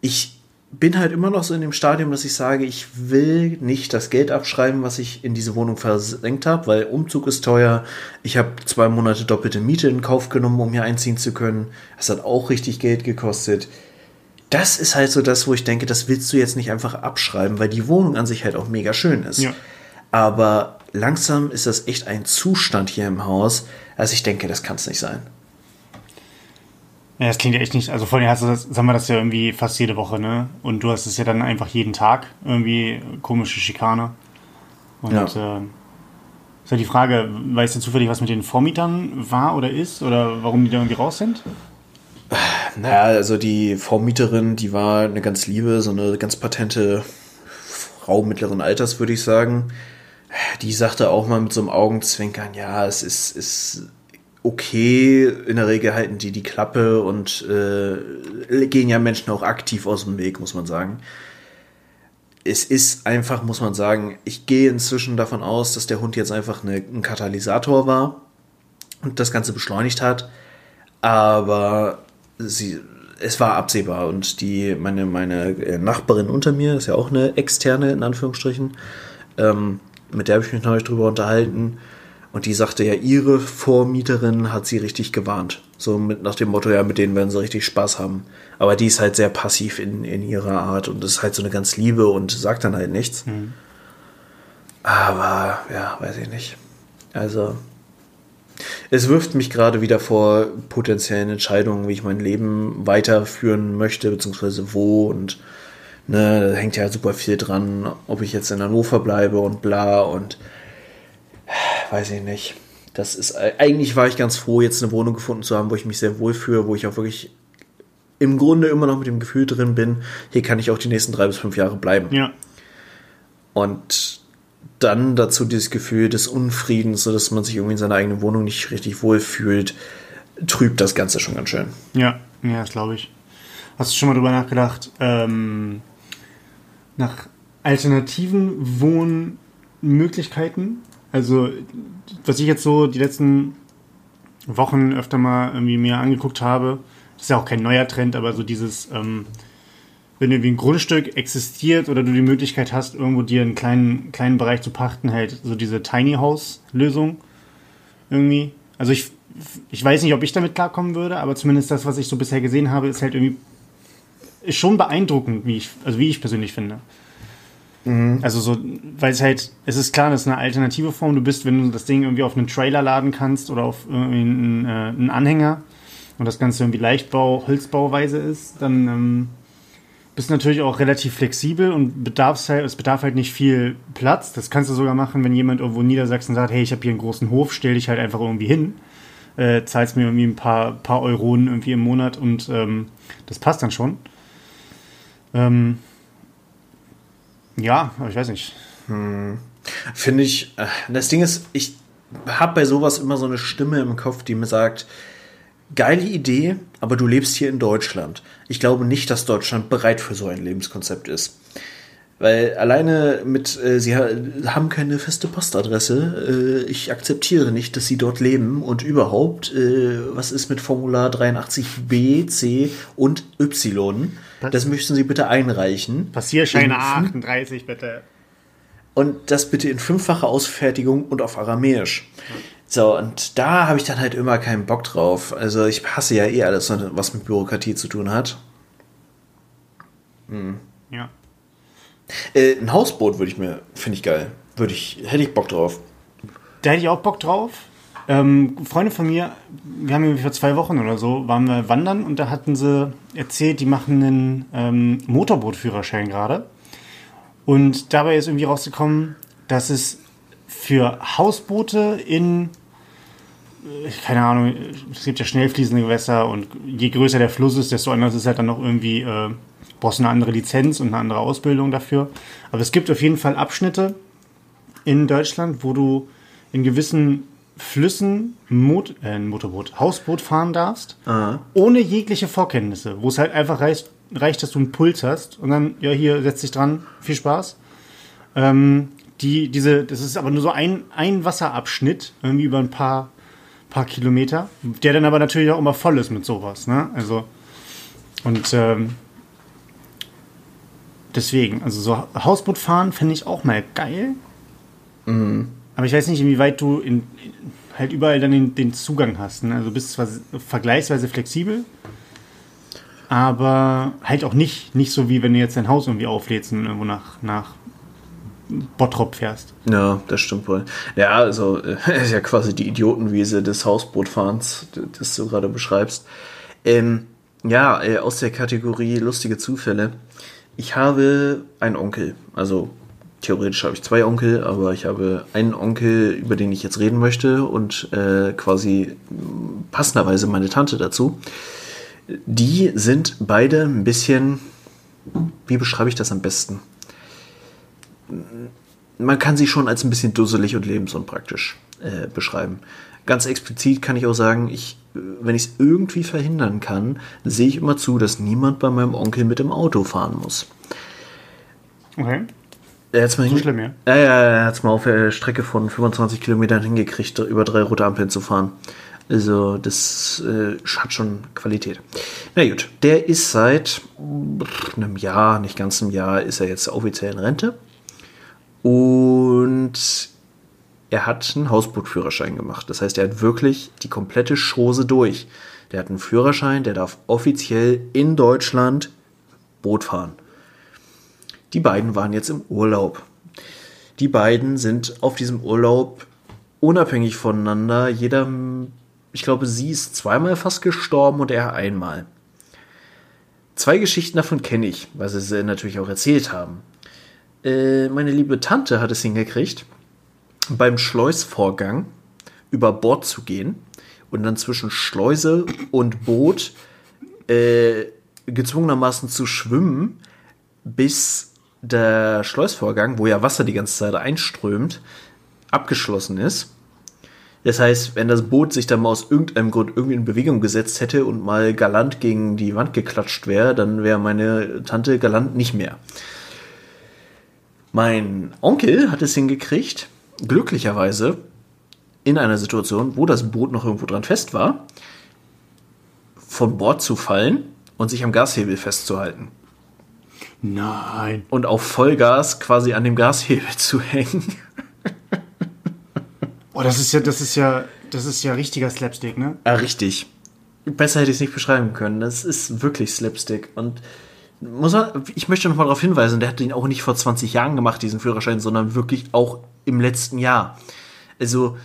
A: ich bin halt immer noch so in dem Stadium, dass ich sage, ich will nicht das Geld abschreiben, was ich in diese Wohnung versenkt habe, weil Umzug ist teuer. Ich habe zwei Monate doppelte Miete in Kauf genommen, um hier einziehen zu können. Das hat auch richtig Geld gekostet das ist halt so das, wo ich denke, das willst du jetzt nicht einfach abschreiben, weil die Wohnung an sich halt auch mega schön ist. Ja. Aber langsam ist das echt ein Zustand hier im Haus, als ich denke, das kann es nicht sein.
B: Ja, das klingt ja echt nicht. Also vorhin hast du das, sagen wir das ja irgendwie fast jede Woche, ne? Und du hast es ja dann einfach jeden Tag irgendwie komische Schikane. Und ja. äh, ist ja die Frage, weißt du zufällig, was mit den Vormietern war oder ist oder warum die da irgendwie raus sind?
A: Naja, also die Vormieterin, die war eine ganz liebe, so eine ganz patente Frau mittleren Alters, würde ich sagen. Die sagte auch mal mit so einem Augenzwinkern, ja, es ist, ist okay. In der Regel halten die die Klappe und äh, gehen ja Menschen auch aktiv aus dem Weg, muss man sagen. Es ist einfach, muss man sagen, ich gehe inzwischen davon aus, dass der Hund jetzt einfach eine, ein Katalysator war und das Ganze beschleunigt hat. Aber sie, es war absehbar und die, meine, meine äh, Nachbarin unter mir ist ja auch eine externe, in Anführungsstrichen, ähm, mit der habe ich mich neulich drüber unterhalten. Und die sagte ja, ihre Vormieterin hat sie richtig gewarnt. So mit, nach dem Motto, ja, mit denen werden sie richtig Spaß haben. Aber die ist halt sehr passiv in, in ihrer Art und ist halt so eine ganz Liebe und sagt dann halt nichts. Mhm. Aber, ja, weiß ich nicht. Also, es wirft mich gerade wieder vor potenziellen Entscheidungen, wie ich mein Leben weiterführen möchte, beziehungsweise wo und ne, da hängt ja super viel dran, ob ich jetzt in Hannover bleibe und bla und weiß ich nicht. Das ist eigentlich war ich ganz froh, jetzt eine Wohnung gefunden zu haben, wo ich mich sehr wohl fühle, wo ich auch wirklich im Grunde immer noch mit dem Gefühl drin bin, hier kann ich auch die nächsten drei bis fünf Jahre bleiben. Ja. Und dann dazu dieses Gefühl des Unfriedens, so dass man sich irgendwie in seiner eigenen Wohnung nicht richtig wohlfühlt, trübt das Ganze schon ganz schön.
B: Ja, ja, das glaube ich. Hast du schon mal drüber nachgedacht, ähm, nach alternativen Wohnmöglichkeiten? Also, was ich jetzt so die letzten Wochen öfter mal irgendwie mir angeguckt habe, ist ja auch kein neuer Trend, aber so dieses, ähm, wenn irgendwie ein Grundstück existiert oder du die Möglichkeit hast, irgendwo dir einen kleinen, kleinen Bereich zu pachten, halt so diese Tiny House-Lösung irgendwie. Also ich, ich weiß nicht, ob ich damit klarkommen würde, aber zumindest das, was ich so bisher gesehen habe, ist halt irgendwie ist schon beeindruckend, wie ich, also wie ich persönlich finde. Mhm. Also so, weil es halt, es ist klar, das ist eine alternative Form. Du bist, wenn du das Ding irgendwie auf einen Trailer laden kannst oder auf einen, äh, einen Anhänger und das Ganze irgendwie Leichtbau, Holzbauweise ist, dann ähm, bist du natürlich auch relativ flexibel und bedarfst halt, es bedarf halt nicht viel Platz. Das kannst du sogar machen, wenn jemand irgendwo in Niedersachsen sagt, hey, ich habe hier einen großen Hof, stell dich halt einfach irgendwie hin, äh, zahlst mir irgendwie ein paar, paar Euronen irgendwie im Monat und ähm, das passt dann schon. Ähm, ja, ich weiß nicht.
A: Hm. Finde ich, äh, das Ding ist, ich habe bei sowas immer so eine Stimme im Kopf, die mir sagt, geile Idee, aber du lebst hier in Deutschland. Ich glaube nicht, dass Deutschland bereit für so ein Lebenskonzept ist. Weil alleine mit, äh, sie ha haben keine feste Postadresse, äh, ich akzeptiere nicht, dass sie dort leben und überhaupt, äh, was ist mit Formular 83b, c und y? Das möchten sie bitte einreichen.
B: Passierscheine 38 bitte.
A: Und das bitte in fünffacher Ausfertigung und auf Aramäisch. So, und da habe ich dann halt immer keinen Bock drauf. Also ich hasse ja eh alles, was mit Bürokratie zu tun hat. Hm. Ja. Äh, ein Hausboot würde ich mir, finde ich geil. Würde ich, hätte ich Bock drauf.
B: Da hätte ich auch Bock drauf. Ähm, Freunde von mir, wir haben vor zwei Wochen oder so, waren wir wandern und da hatten sie erzählt, die machen einen ähm, Motorbootführerschein gerade. Und dabei ist irgendwie rausgekommen, dass es für Hausboote in, äh, keine Ahnung, es gibt ja schnell fließende Gewässer und je größer der Fluss ist, desto anders ist halt dann noch irgendwie äh, brauchst eine andere Lizenz und eine andere Ausbildung dafür. Aber es gibt auf jeden Fall Abschnitte in Deutschland, wo du in gewissen Flüssen Mot äh, ein Motorboot, Hausboot fahren darfst, Aha. ohne jegliche Vorkenntnisse, wo es halt einfach reicht, reicht, dass du einen Puls hast und dann, ja, hier, setz dich dran, viel Spaß. Ähm, die, diese, das ist aber nur so ein, ein Wasserabschnitt, irgendwie über ein paar, paar Kilometer, der dann aber natürlich auch immer voll ist mit sowas, ne? Also, und ähm, deswegen, also so Hausboot fahren fände ich auch mal geil. Mhm. Aber ich weiß nicht, inwieweit du in, halt überall dann den, den Zugang hast. Ne? Also du bist zwar vergleichsweise flexibel, aber halt auch nicht, nicht so wie wenn du jetzt dein Haus irgendwie auflädst und irgendwo nach, nach Bottrop fährst.
A: Ja, das stimmt wohl. Ja, also ist ja quasi die Idiotenwiese des Hausbootfahrens, das du gerade beschreibst. Ähm, ja, äh, aus der Kategorie lustige Zufälle. Ich habe einen Onkel, also theoretisch habe ich zwei Onkel, aber ich habe einen Onkel, über den ich jetzt reden möchte und äh, quasi passenderweise meine Tante dazu. Die sind beide ein bisschen, wie beschreibe ich das am besten? Man kann sie schon als ein bisschen dusselig und lebensunpraktisch äh, beschreiben. Ganz explizit kann ich auch sagen, ich, wenn ich es irgendwie verhindern kann, sehe ich immer zu, dass niemand bei meinem Onkel mit dem Auto fahren muss. Okay. Er hat's mal so schlimm, ja? Ja, ja, er hat es mal auf der Strecke von 25 Kilometern hingekriegt, über drei rote Ampeln zu fahren. Also, das äh, hat schon Qualität. Na gut, der ist seit einem Jahr, nicht ganz einem Jahr, ist er jetzt offiziell in Rente. Und er hat einen Hausbootführerschein gemacht. Das heißt, er hat wirklich die komplette Chose durch. Der hat einen Führerschein, der darf offiziell in Deutschland Boot fahren. Die beiden waren jetzt im Urlaub. Die beiden sind auf diesem Urlaub unabhängig voneinander. Jeder, ich glaube, sie ist zweimal fast gestorben und er einmal. Zwei Geschichten davon kenne ich, weil sie sie natürlich auch erzählt haben. Äh, meine liebe Tante hat es hingekriegt, beim Schleusvorgang über Bord zu gehen und dann zwischen Schleuse und Boot äh, gezwungenermaßen zu schwimmen, bis der Schleusvorgang, wo ja Wasser die ganze Zeit einströmt, abgeschlossen ist. Das heißt, wenn das Boot sich dann mal aus irgendeinem Grund irgendwie in Bewegung gesetzt hätte und mal galant gegen die Wand geklatscht wäre, dann wäre meine Tante galant nicht mehr. Mein Onkel hat es hingekriegt, glücklicherweise in einer Situation, wo das Boot noch irgendwo dran fest war, von Bord zu fallen und sich am Gashebel festzuhalten.
B: Nein.
A: Und auf Vollgas quasi an dem Gashebel zu hängen.
B: Oh, das ist ja, das ist ja, das ist ja richtiger Slapstick, ne?
A: Ja, richtig. Besser hätte ich es nicht beschreiben können. Das ist wirklich Slapstick. Und muss man, ich möchte noch mal darauf hinweisen, der hat ihn auch nicht vor 20 Jahren gemacht, diesen Führerschein, sondern wirklich auch im letzten Jahr. Also,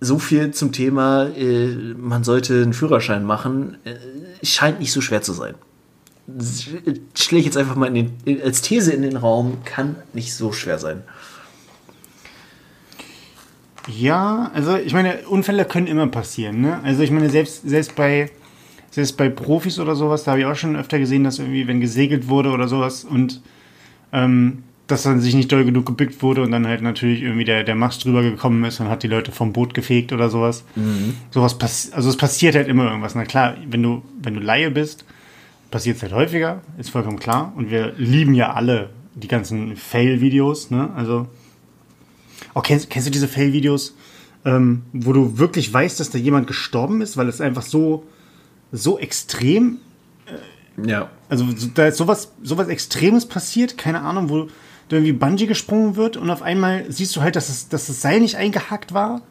A: so viel zum Thema, äh, man sollte einen Führerschein machen, äh, scheint nicht so schwer zu sein. Stelle ich jetzt einfach mal den, als These in den Raum, kann nicht so schwer sein.
B: Ja, also ich meine, Unfälle können immer passieren. Ne? Also ich meine, selbst, selbst, bei, selbst bei Profis oder sowas, da habe ich auch schon öfter gesehen, dass irgendwie, wenn gesegelt wurde oder sowas und ähm, dass dann sich nicht doll genug gebückt wurde und dann halt natürlich irgendwie der, der Mast drüber gekommen ist und hat die Leute vom Boot gefegt oder sowas. Mhm. Sowas passiert, also es passiert halt immer irgendwas. Na klar, wenn du, wenn du Laie bist, passiert es halt häufiger, ist vollkommen klar. Und wir lieben ja alle die ganzen Fail-Videos, ne? Also Oh, kennst, kennst du diese Fail-Videos, ähm, wo du wirklich weißt, dass da jemand gestorben ist, weil es einfach so, so extrem.
A: Äh, ja.
B: Also da ist sowas, sowas Extremes passiert, keine Ahnung, wo da irgendwie Bungee gesprungen wird und auf einmal siehst du halt, dass, es, dass das Seil nicht eingehakt war.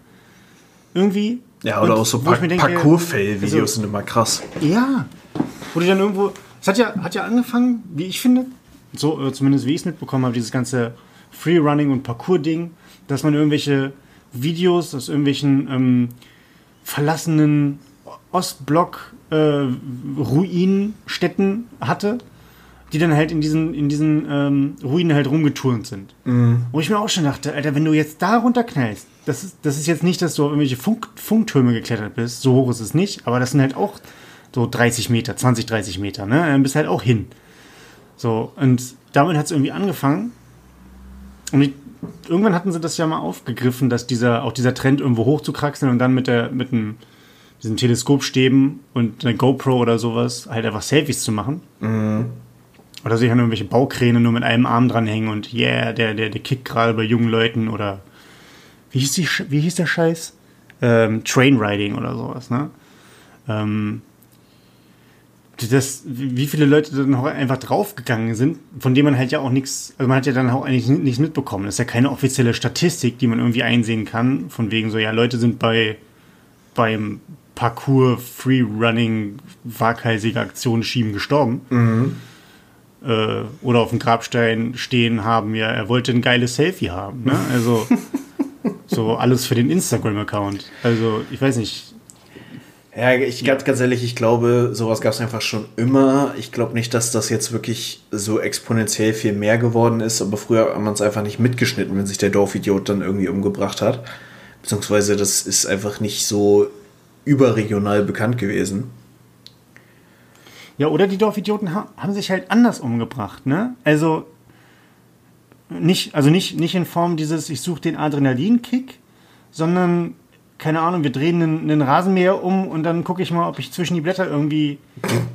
B: Irgendwie.
A: Ja, oder und auch so pa Parcours-Fail-Videos also, sind immer krass.
B: Ja. Wo die dann irgendwo. Es hat ja, hat ja angefangen, wie ich finde, so äh, zumindest wie ich es mitbekommen habe, dieses ganze Freerunning und Parcours-Ding dass man irgendwelche Videos aus irgendwelchen ähm, verlassenen Ostblock äh, Ruinenstädten hatte, die dann halt in diesen, in diesen ähm, Ruinen halt rumgeturnt sind. Mhm. Wo ich mir auch schon dachte, Alter, wenn du jetzt da runterknallst, das ist, das ist jetzt nicht, dass du auf irgendwelche Funk, Funktürme geklettert bist, so hoch ist es nicht, aber das sind halt auch so 30 Meter, 20, 30 Meter, ne? Dann bist halt auch hin. So, und damit hat es irgendwie angefangen. Und ich irgendwann hatten sie das ja mal aufgegriffen, dass dieser, auch dieser Trend irgendwo hochzukraxeln und dann mit der, mit einem, diesen Teleskopstäben und einer GoPro oder sowas halt einfach Selfies zu machen. Mhm. Oder sich an irgendwelche Baukräne nur mit einem Arm dranhängen und yeah, der, der, der kickt gerade bei jungen Leuten oder wie hieß, die, wie hieß der Scheiß? Ähm, Trainriding oder sowas, ne? Ähm, das, wie viele Leute dann auch einfach draufgegangen sind, von denen man halt ja auch nichts, also man hat ja dann auch eigentlich nichts mitbekommen. Das ist ja keine offizielle Statistik, die man irgendwie einsehen kann, von wegen so, ja, Leute sind bei beim Parcours, Free-Running, waghalsige Aktionen schieben gestorben. Mhm. Äh, oder auf dem Grabstein stehen haben, ja, er wollte ein geiles Selfie haben. Ne? Also so alles für den Instagram-Account. Also ich weiß nicht,
A: ja, ich ganz, ganz ehrlich, ich glaube, sowas gab es einfach schon immer. Ich glaube nicht, dass das jetzt wirklich so exponentiell viel mehr geworden ist, aber früher hat man es einfach nicht mitgeschnitten, wenn sich der Dorfidiot dann irgendwie umgebracht hat. Beziehungsweise das ist einfach nicht so überregional bekannt gewesen.
B: Ja, oder die Dorfidioten haben sich halt anders umgebracht, ne? Also nicht, also nicht, nicht in Form dieses, ich suche den Adrenalinkick, sondern keine Ahnung, wir drehen einen, einen Rasenmäher um und dann gucke ich mal, ob ich zwischen die Blätter irgendwie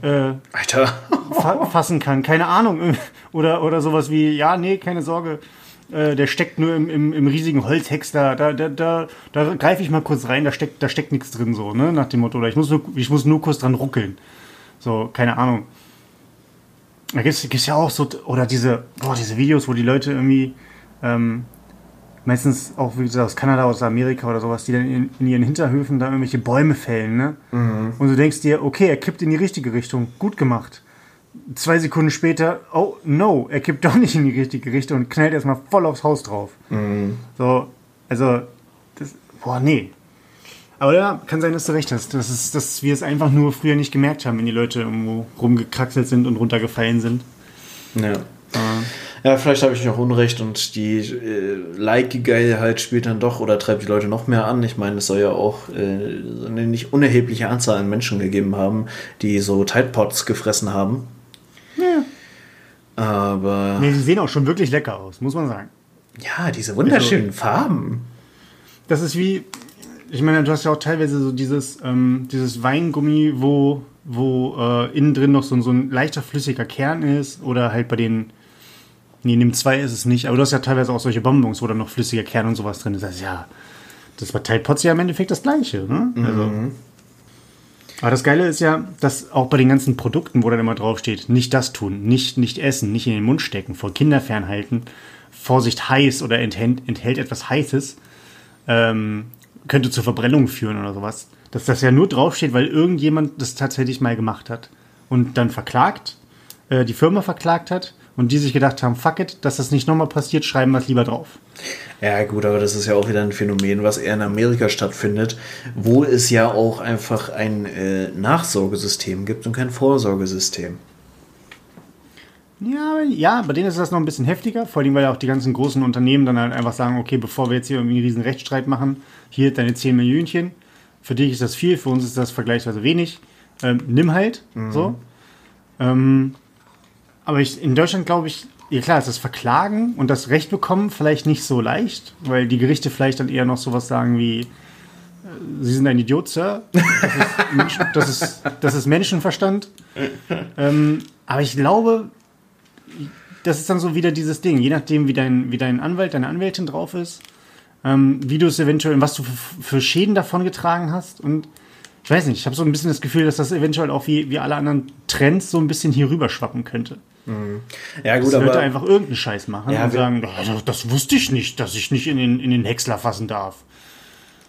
B: äh,
A: Alter.
B: fa fassen kann. Keine Ahnung. Oder, oder sowas wie, ja, nee, keine Sorge. Äh, der steckt nur im, im, im riesigen Holzhex da, da, da, da, da greife ich mal kurz rein, da steckt, da steckt nichts drin, so, ne, nach dem Motto. Oder ich muss nur, ich muss nur kurz dran ruckeln. So, keine Ahnung. Da gibt es ja auch so, oder diese, boah, diese Videos, wo die Leute irgendwie ähm, meistens auch wie gesagt, aus Kanada, aus Amerika oder sowas, die dann in, in ihren Hinterhöfen da irgendwelche Bäume fällen, ne? Mhm. Und du denkst dir, okay, er kippt in die richtige Richtung, gut gemacht. Zwei Sekunden später, oh no, er kippt doch nicht in die richtige Richtung und knallt erstmal voll aufs Haus drauf. Mhm. So, also, das, boah, nee. Aber ja, kann sein, dass du recht hast. Das ist, dass wir es einfach nur früher nicht gemerkt haben, wenn die Leute irgendwo rumgekraxelt sind und runtergefallen sind.
A: Ja. Äh, ja, vielleicht habe ich noch Unrecht und die äh, Like-Geilheit spielt dann doch oder treibt die Leute noch mehr an. Ich meine, es soll ja auch äh, eine nicht unerhebliche Anzahl an Menschen gegeben haben, die so Tide Pods gefressen haben. Aber.
B: Nee, die sehen auch schon wirklich lecker aus, muss man sagen.
A: Ja, diese wunderschönen also, Farben.
B: Das ist wie, ich meine, du hast ja auch teilweise so dieses, ähm, dieses Weingummi, wo, wo äh, innen drin noch so, so ein leichter flüssiger Kern ist oder halt bei den Nee, in dem 2 ist es nicht, aber du hast ja teilweise auch solche Bonbons, wo dann noch flüssiger Kern und sowas drin ist. Das heißt, ja, das war Tide Pots ja im Endeffekt das gleiche, ne? Also.
A: Mhm.
B: Aber das Geile ist ja, dass auch bei den ganzen Produkten, wo dann immer draufsteht, nicht das tun, nicht, nicht essen, nicht in den Mund stecken, vor Kinder fernhalten, Vorsicht heiß oder enthält, enthält etwas Heißes, ähm, könnte zur Verbrennung führen oder sowas. Dass das ja nur draufsteht, weil irgendjemand das tatsächlich mal gemacht hat und dann verklagt, äh, die Firma verklagt hat und die sich gedacht haben, fuck it, dass das nicht nochmal passiert, schreiben wir es lieber drauf.
A: Ja, gut, aber das ist ja auch wieder ein Phänomen, was eher in Amerika stattfindet, wo es ja auch einfach ein äh, Nachsorgesystem gibt und kein Vorsorgesystem.
B: Ja, ja, bei denen ist das noch ein bisschen heftiger, vor allem, weil ja auch die ganzen großen Unternehmen dann halt einfach sagen, okay, bevor wir jetzt hier irgendwie einen riesen Rechtsstreit machen, hier deine 10 Millionchen, für dich ist das viel, für uns ist das vergleichsweise wenig, ähm, nimm halt, mhm. so. Ähm, aber ich, in Deutschland glaube ich, ja klar, ist das Verklagen und das Recht bekommen vielleicht nicht so leicht, weil die Gerichte vielleicht dann eher noch sowas sagen wie, äh, Sie sind ein Idiot, Sir. Das ist, das ist, das ist Menschenverstand. Ähm, aber ich glaube, das ist dann so wieder dieses Ding, je nachdem, wie dein, wie dein Anwalt, deine Anwältin drauf ist, ähm, wie du es eventuell, was du für, für Schäden davon getragen hast und ich weiß nicht, ich habe so ein bisschen das Gefühl, dass das eventuell auch wie, wie alle anderen Trends so ein bisschen hier rüber schwappen könnte.
A: Ja, gut,
B: dass aber. Leute einfach irgendeinen Scheiß machen ja, und sagen, das, das wusste ich nicht, dass ich nicht in den, in den Häcksler fassen darf.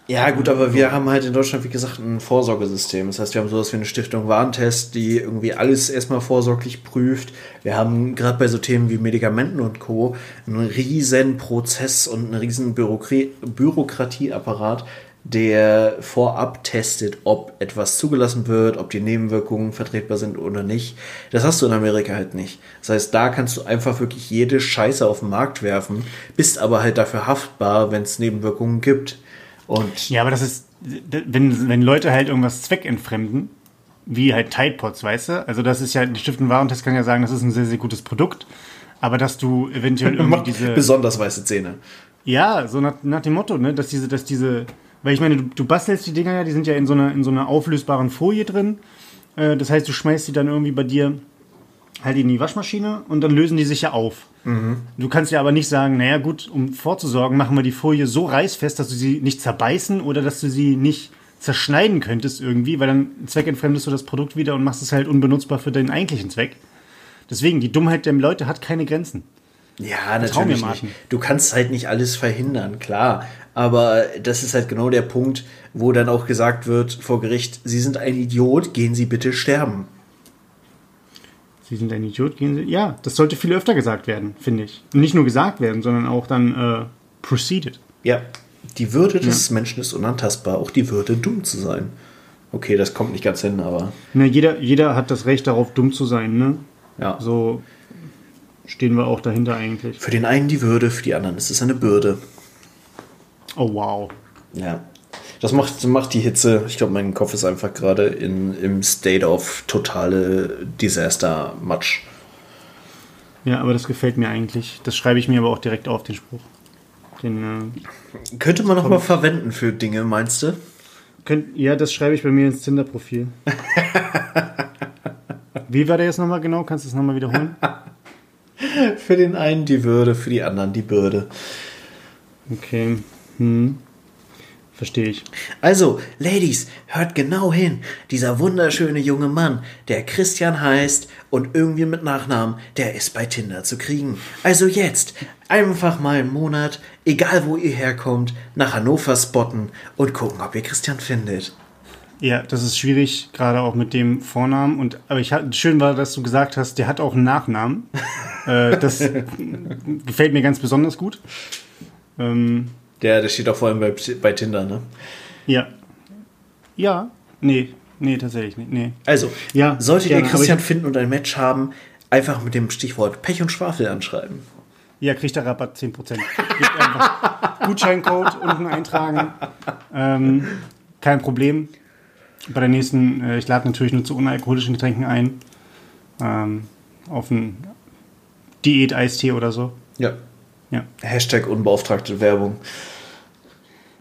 A: Ja, gut, aber wir haben halt in Deutschland, wie gesagt, ein Vorsorgesystem. Das heißt, wir haben sowas wie eine Stiftung Warentest, die irgendwie alles erstmal vorsorglich prüft. Wir haben gerade bei so Themen wie Medikamenten und Co. einen riesen Prozess und einen riesen Bürokratieapparat, der vorab testet, ob etwas zugelassen wird, ob die Nebenwirkungen vertretbar sind oder nicht. Das hast du in Amerika halt nicht. Das heißt, da kannst du einfach wirklich jede Scheiße auf den Markt werfen, bist aber halt dafür haftbar, wenn es Nebenwirkungen gibt. Und
B: ja, aber das ist, wenn, wenn Leute halt irgendwas zweckentfremden, wie halt Tide Pods, weißt du? Also das ist ja, die Stiftung Warentest kann ja sagen, das ist ein sehr, sehr gutes Produkt, aber dass du eventuell irgendwie diese...
A: Besonders weiße Zähne.
B: Ja, so nach, nach dem Motto, ne, dass diese, dass diese, weil ich meine, du, du bastelst die Dinger ja, die sind ja in so einer, in so einer auflösbaren Folie drin. Äh, das heißt, du schmeißt die dann irgendwie bei dir halt in die Waschmaschine und dann lösen die sich ja auf. Mhm. Du kannst ja aber nicht sagen, naja gut, um vorzusorgen, machen wir die Folie so reißfest, dass du sie nicht zerbeißen oder dass du sie nicht zerschneiden könntest irgendwie, weil dann zweckentfremdest du das Produkt wieder und machst es halt unbenutzbar für deinen eigentlichen Zweck. Deswegen, die Dummheit der Leute hat keine Grenzen.
A: Ja, natürlich nicht. Du kannst halt nicht alles verhindern, klar. Aber das ist halt genau der Punkt, wo dann auch gesagt wird vor Gericht, Sie sind ein Idiot, gehen Sie bitte sterben.
B: Sie sind ein Idiot, gehen Sie. Ja, das sollte viel öfter gesagt werden, finde ich. Und nicht nur gesagt werden, sondern auch dann äh, proceeded.
A: Ja, die Würde des ja. Menschen ist unantastbar, auch die Würde, dumm zu sein. Okay, das kommt nicht ganz hin, aber.
B: Na, jeder, jeder hat das Recht darauf, dumm zu sein, ne?
A: Ja.
B: So stehen wir auch dahinter eigentlich.
A: Für den einen die Würde, für die anderen ist es eine Bürde.
B: Oh wow.
A: Ja. Das macht, macht die Hitze. Ich glaube, mein Kopf ist einfach gerade im State of totale Disaster-Matsch.
B: Ja, aber das gefällt mir eigentlich. Das schreibe ich mir aber auch direkt auf, den Spruch. Den,
A: äh, Könnte man noch mal verwenden für Dinge, meinst du?
B: Könnt, ja, das schreibe ich bei mir ins Tinder-Profil. Wie war der jetzt nochmal genau? Kannst du es nochmal wiederholen?
A: für den einen die Würde, für die anderen die Bürde.
B: Okay. Hm. Verstehe ich.
A: Also, Ladies, hört genau hin. Dieser wunderschöne junge Mann, der Christian heißt und irgendwie mit Nachnamen, der ist bei Tinder zu kriegen. Also jetzt einfach mal einen Monat, egal wo ihr herkommt, nach Hannover spotten und gucken, ob ihr Christian findet.
B: Ja, das ist schwierig, gerade auch mit dem Vornamen. Und aber ich schön war, dass du gesagt hast, der hat auch einen Nachnamen. äh, das gefällt mir ganz besonders gut.
A: Ähm, der, der steht auch vor allem bei, bei Tinder, ne?
B: Ja. Ja, nee, nee, tatsächlich nicht. Nee.
A: Also, ja, solltet ihr Christian finden und ein Match haben, einfach mit dem Stichwort Pech und Schwafel anschreiben.
B: Ja, kriegt der Rabatt 10%. Gebt einfach Gutscheincode unten eintragen. Ähm, kein Problem. Bei der nächsten, äh, ich lade natürlich nur zu unalkoholischen Getränken ein. Ähm, auf ein Diät-Eistee oder so.
A: Ja. Ja. Hashtag unbeauftragte Werbung.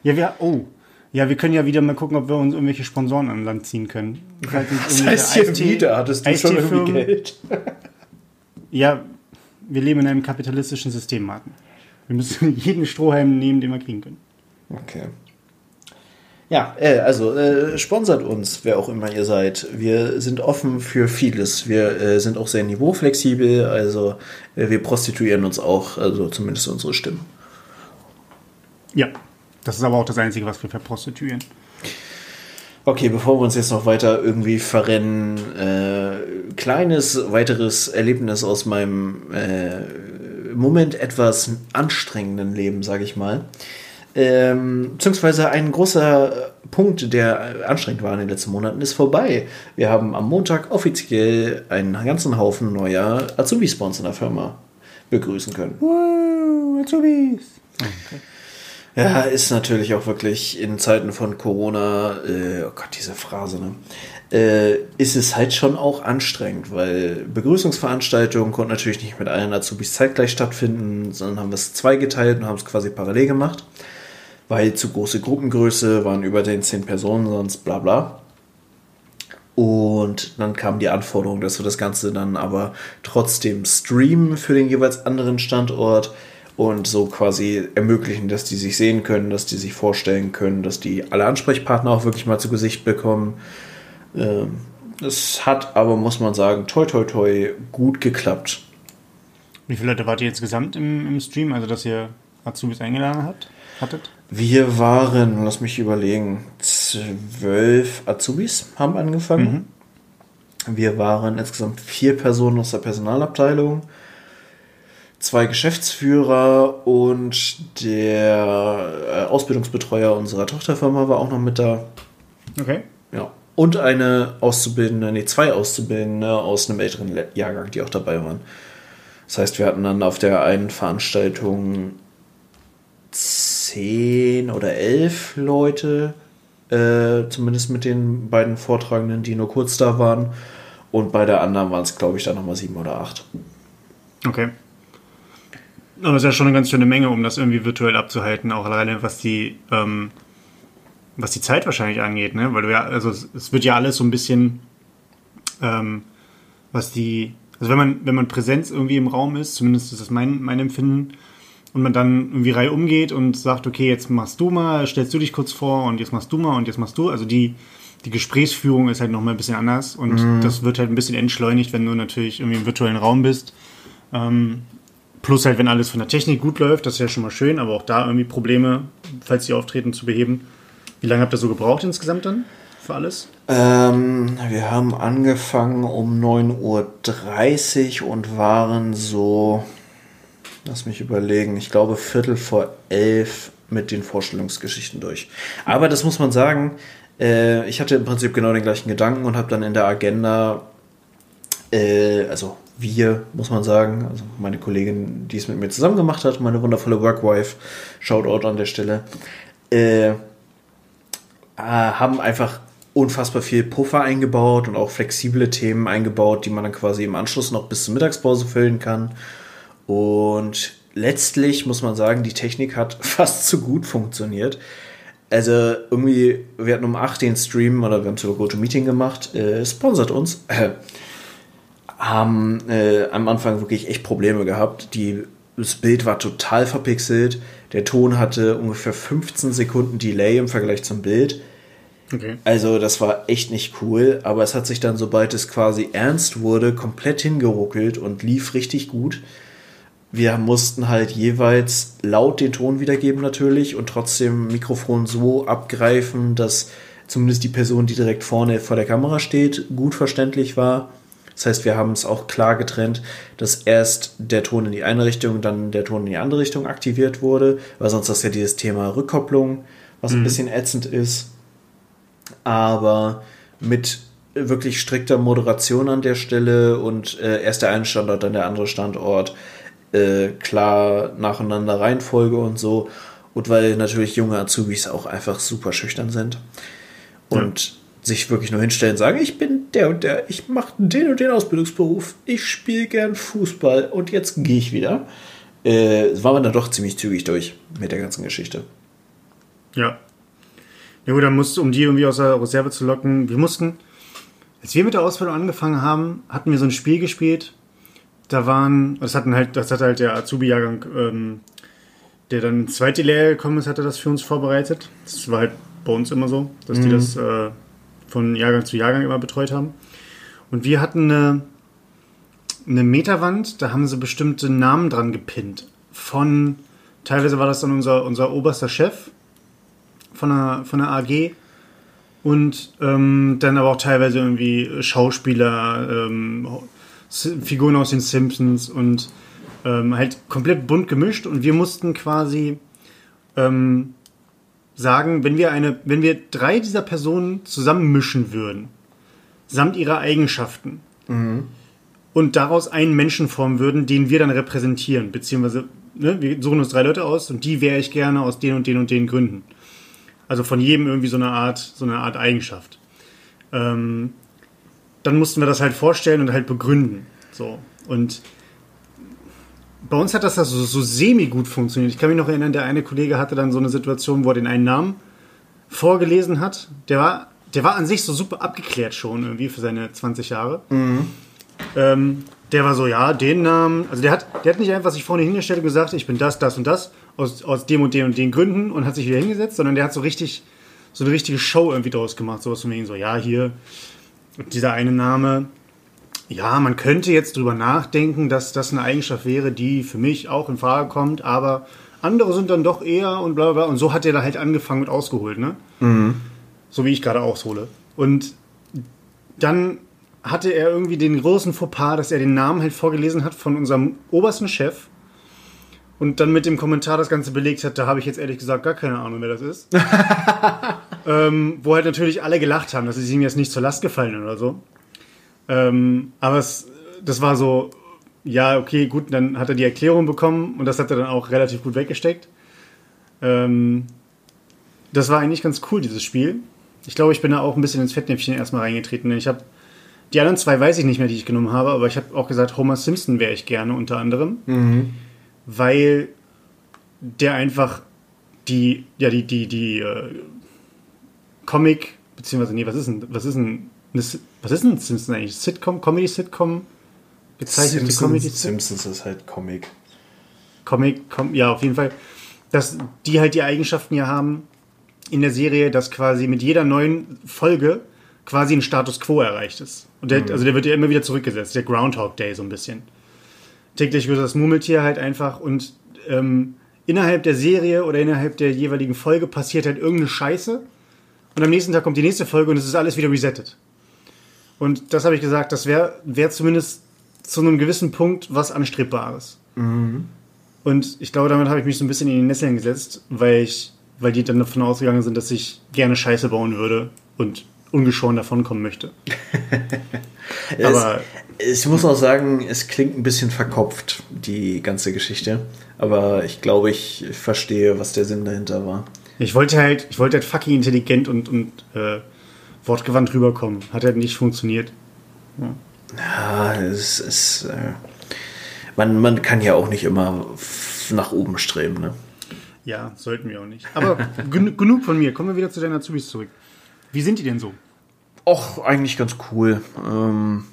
B: Ja, wir, oh. Ja, wir können ja wieder mal gucken, ob wir uns irgendwelche Sponsoren an Land ziehen können.
A: Das heißt hier wieder, hattest du schon irgendwie Geld?
B: ja, wir leben in einem kapitalistischen System, Martin. Wir müssen jeden Strohhalm nehmen, den wir kriegen können.
A: Okay. Ja, äh, also äh, sponsert uns, wer auch immer ihr seid. Wir sind offen für vieles. Wir äh, sind auch sehr niveauflexibel, also äh, wir prostituieren uns auch, also zumindest unsere Stimmen.
B: Ja, das ist aber auch das Einzige, was wir verprostituieren.
A: Okay, bevor wir uns jetzt noch weiter irgendwie verrennen, äh, kleines weiteres Erlebnis aus meinem äh, Moment etwas anstrengenden Leben, sage ich mal. Ähm, beziehungsweise ein großer Punkt, der anstrengend war in den letzten Monaten, ist vorbei. Wir haben am Montag offiziell einen ganzen Haufen neuer Azubis bei uns in der Firma begrüßen können.
B: Wow, Azubis!
A: Okay. Ja, ist natürlich auch wirklich in Zeiten von Corona, äh, oh Gott, diese Phrase, ne? Äh, ist es halt schon auch anstrengend, weil Begrüßungsveranstaltungen konnten natürlich nicht mit allen Azubis zeitgleich stattfinden, sondern haben wir es zweigeteilt und haben es quasi parallel gemacht, weil zu große Gruppengröße waren über den zehn Personen, sonst bla bla. Und dann kam die Anforderung, dass wir das Ganze dann aber trotzdem streamen für den jeweils anderen Standort und so quasi ermöglichen, dass die sich sehen können, dass die sich vorstellen können, dass die alle Ansprechpartner auch wirklich mal zu Gesicht bekommen. Ähm, es hat aber, muss man sagen, toi toi toi gut geklappt.
B: Wie viele Leute wart ihr insgesamt im, im Stream, also dass ihr Azubis eingeladen habt, hattet?
A: Wir waren, lass mich überlegen, zwölf Azubis haben angefangen. Mhm. Wir waren insgesamt vier Personen aus der Personalabteilung zwei Geschäftsführer und der äh, Ausbildungsbetreuer unserer Tochterfirma war auch noch mit da.
B: Okay.
A: Ja. Und eine Auszubildende, nee, zwei Auszubildende aus einem älteren Jahrgang, die auch dabei waren. Das heißt, wir hatten dann auf der einen Veranstaltung zehn oder elf Leute, äh, zumindest mit den beiden Vortragenden, die nur kurz da waren. Und bei der anderen waren es, glaube ich, dann nochmal sieben oder acht.
B: Okay. Aber es ist ja schon eine ganz schöne Menge, um das irgendwie virtuell abzuhalten, auch alleine was die, ähm, was die Zeit wahrscheinlich angeht, ne? Weil du ja, also es wird ja alles so ein bisschen, ähm, was die, also wenn man, wenn man Präsenz irgendwie im Raum ist, zumindest ist das mein, mein Empfinden, und man dann irgendwie Reihe umgeht und sagt, okay, jetzt machst du mal, stellst du dich kurz vor und jetzt machst du mal und jetzt machst du, also die, die Gesprächsführung ist halt nochmal ein bisschen anders und mhm. das wird halt ein bisschen entschleunigt, wenn du natürlich irgendwie im virtuellen Raum bist. Ähm, Plus halt, wenn alles von der Technik gut läuft, das ist ja schon mal schön, aber auch da irgendwie Probleme, falls sie auftreten, zu beheben. Wie lange habt ihr so gebraucht insgesamt dann für alles?
A: Ähm, wir haben angefangen um 9.30 Uhr und waren so, lass mich überlegen, ich glaube Viertel vor elf mit den Vorstellungsgeschichten durch. Aber das muss man sagen, äh, ich hatte im Prinzip genau den gleichen Gedanken und habe dann in der Agenda, äh, also wir, muss man sagen, also meine Kollegin, die es mit mir zusammen gemacht hat, meine wundervolle Workwife, Shoutout an der Stelle, äh, äh, haben einfach unfassbar viel Puffer eingebaut und auch flexible Themen eingebaut, die man dann quasi im Anschluss noch bis zur Mittagspause füllen kann. Und letztlich muss man sagen, die Technik hat fast zu gut funktioniert. Also irgendwie, wir hatten um 8 den Stream oder wir haben sogar GoToMeeting gemacht, äh, sponsert uns. Äh, haben äh, am Anfang wirklich echt Probleme gehabt. Die, das Bild war total verpixelt. Der Ton hatte ungefähr 15 Sekunden Delay im Vergleich zum Bild. Okay. Also das war echt nicht cool, aber es hat sich dann, sobald es quasi ernst wurde, komplett hingeruckelt und lief richtig gut. Wir mussten halt jeweils laut den Ton wiedergeben natürlich und trotzdem Mikrofon so abgreifen, dass zumindest die Person, die direkt vorne vor der Kamera steht, gut verständlich war. Das heißt, wir haben es auch klar getrennt, dass erst der Ton in die eine Richtung, dann der Ton in die andere Richtung aktiviert wurde, weil sonst ist ja dieses Thema Rückkopplung, was mhm. ein bisschen ätzend ist. Aber mit wirklich strikter Moderation an der Stelle und äh, erst der eine Standort, dann der andere Standort, äh, klar nacheinander Reihenfolge und so. Und weil natürlich junge Azubis auch einfach super schüchtern sind. Und ja sich wirklich nur hinstellen und sagen, ich bin der und der, ich mache den und den Ausbildungsberuf, ich spiele gern Fußball und jetzt gehe ich wieder. Äh, war man da doch ziemlich zügig durch mit der ganzen Geschichte.
B: Ja. Ja gut, dann musst um die irgendwie aus der Reserve zu locken, wir mussten, als wir mit der Ausbildung angefangen haben, hatten wir so ein Spiel gespielt, da waren, das hatten halt, das hat halt der Azubi-Jahrgang, ähm, der dann zweite Lehre gekommen ist, hatte das für uns vorbereitet. Das war halt bei uns immer so, dass die das äh, von Jahrgang zu Jahrgang immer betreut haben. Und wir hatten eine, eine Meterwand, da haben sie bestimmte Namen dran gepinnt. Von, teilweise war das dann unser, unser oberster Chef von der, von der AG und ähm, dann aber auch teilweise irgendwie Schauspieler, ähm, Figuren aus den Simpsons und ähm, halt komplett bunt gemischt und wir mussten quasi ähm, sagen, wenn wir eine, wenn wir drei dieser Personen zusammenmischen würden, samt ihrer Eigenschaften, und daraus einen Menschen formen würden, den wir dann repräsentieren, beziehungsweise ne, wir suchen uns drei Leute aus und die wäre ich gerne aus den und den und den Gründen. Also von jedem irgendwie so eine Art, so eine Art Eigenschaft. Ähm, dann mussten wir das halt vorstellen und halt begründen. So. Und bei uns hat das so, so semi-gut funktioniert. Ich kann mich noch erinnern, der eine Kollege hatte dann so eine Situation, wo er den einen Namen vorgelesen hat. Der war, der war an sich so super abgeklärt schon irgendwie für seine 20 Jahre. Ähm, der war so, ja, den Namen, also der hat, der hat nicht einfach sich vorne hingestellt und gesagt, ich bin das, das und das, aus, aus dem und dem und den Gründen und hat sich wieder hingesetzt, sondern der hat so richtig, so eine richtige Show irgendwie draus gemacht, sowas von wegen so, ja, hier, dieser eine Name, ja, man könnte jetzt drüber nachdenken, dass das eine Eigenschaft wäre, die für mich auch in Frage kommt, aber andere sind dann doch eher und bla bla. bla. Und so hat er da halt angefangen und ausgeholt, ne? So wie ich gerade aushole. Und dann hatte er irgendwie den großen Fauxpas, dass er den Namen halt vorgelesen hat von unserem obersten Chef und dann mit dem Kommentar das Ganze belegt hat, da habe ich jetzt ehrlich gesagt gar keine Ahnung, wer das ist. ähm, wo halt natürlich alle gelacht haben, dass es ihm jetzt nicht zur Last gefallen oder so. Ähm, aber es, das war so, ja, okay, gut, dann hat er die Erklärung bekommen und das hat er dann auch relativ gut weggesteckt. Ähm, das war eigentlich ganz cool, dieses Spiel. Ich glaube, ich bin da auch ein bisschen ins Fettnäpfchen erstmal reingetreten. denn Ich habe die anderen zwei weiß ich nicht mehr, die ich genommen habe, aber ich habe auch gesagt, Homer Simpson wäre ich gerne unter anderem, weil der einfach die, ja, die, die, die äh, Comic, beziehungsweise, nee, was ist denn, was ist denn, was ist denn Simpson eigentlich? Sitcom, Comedy-Sitcom? Bezeichnete Comedy
A: Simpsons, Simpsons ist halt Comic.
B: Comic, com, ja, auf jeden Fall, dass die halt die Eigenschaften ja haben in der Serie, dass quasi mit jeder neuen Folge quasi ein Status Quo erreicht ist. Und der, also der wird ja immer wieder zurückgesetzt, der Groundhog Day so ein bisschen. Täglich wird das Murmeltier halt einfach und ähm, innerhalb der Serie oder innerhalb der jeweiligen Folge passiert halt irgendeine Scheiße und am nächsten Tag kommt die nächste Folge und es ist alles wieder resettet. Und das habe ich gesagt, das wäre wär zumindest zu einem gewissen Punkt was Anstrebbares. Und ich glaube, damit habe ich mich so ein bisschen in die Nesseln gesetzt, weil ich, weil die dann davon ausgegangen sind, dass ich gerne Scheiße bauen würde und ungeschoren davonkommen möchte. Aber-
A: es, ich muss auch sagen, es klingt ein bisschen verkopft, die ganze Geschichte. Aber ich glaube, ich verstehe, was der Sinn dahinter war.
B: Ich wollte halt, ich wollte halt fucking intelligent und, und äh, wortgewandt rüberkommen. Hat halt nicht funktioniert.
A: Ja, es ist. Äh, man, man kann ja auch nicht immer nach oben streben, ne?
B: Ja, sollten wir auch nicht. Aber gen genug von mir. Kommen wir wieder zu deinen Azubis zurück. Wie sind die denn so?
A: Och, eigentlich ganz cool. Ähm,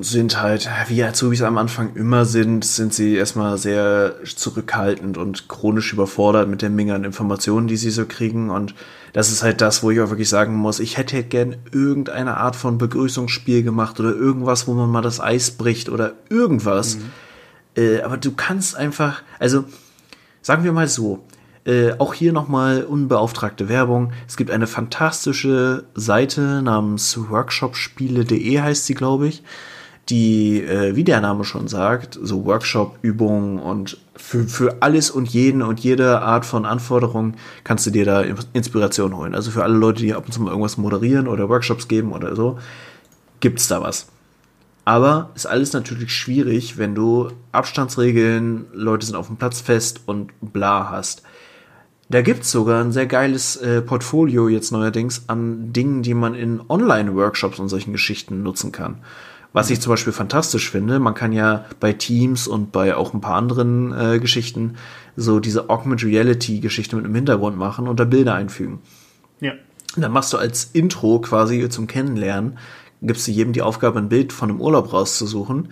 A: sind halt, wie Azubis am Anfang immer sind, sind sie erstmal sehr zurückhaltend und chronisch überfordert mit der Menge an Informationen, die sie so kriegen. Und das ist halt das, wo ich auch wirklich sagen muss, ich hätte halt gern irgendeine Art von Begrüßungsspiel gemacht oder irgendwas, wo man mal das Eis bricht oder irgendwas. Äh, aber du kannst einfach, also sagen wir mal so, äh, auch hier nochmal unbeauftragte Werbung. Es gibt eine fantastische Seite namens workshopspiele.de heißt sie, glaube ich, die, äh, wie der Name schon sagt, so Workshop-Übungen und für, für alles und jeden und jede Art von Anforderung kannst du dir da Inspiration holen. Also für alle Leute, die ab und zu mal irgendwas moderieren oder Workshops geben oder so, gibt's da was. Aber ist alles natürlich schwierig, wenn du Abstandsregeln, Leute sind auf dem Platz fest und bla hast. Da gibt's sogar ein sehr geiles äh, Portfolio jetzt neuerdings an Dingen, die man in Online-Workshops und solchen Geschichten nutzen kann. Was ich zum Beispiel fantastisch finde, man kann ja bei Teams und bei auch ein paar anderen äh, Geschichten so diese Augmented Reality-Geschichte mit einem Hintergrund machen und da Bilder einfügen.
B: Ja.
A: Und dann machst du als Intro quasi zum Kennenlernen, gibst du jedem die Aufgabe, ein Bild von einem Urlaub rauszusuchen.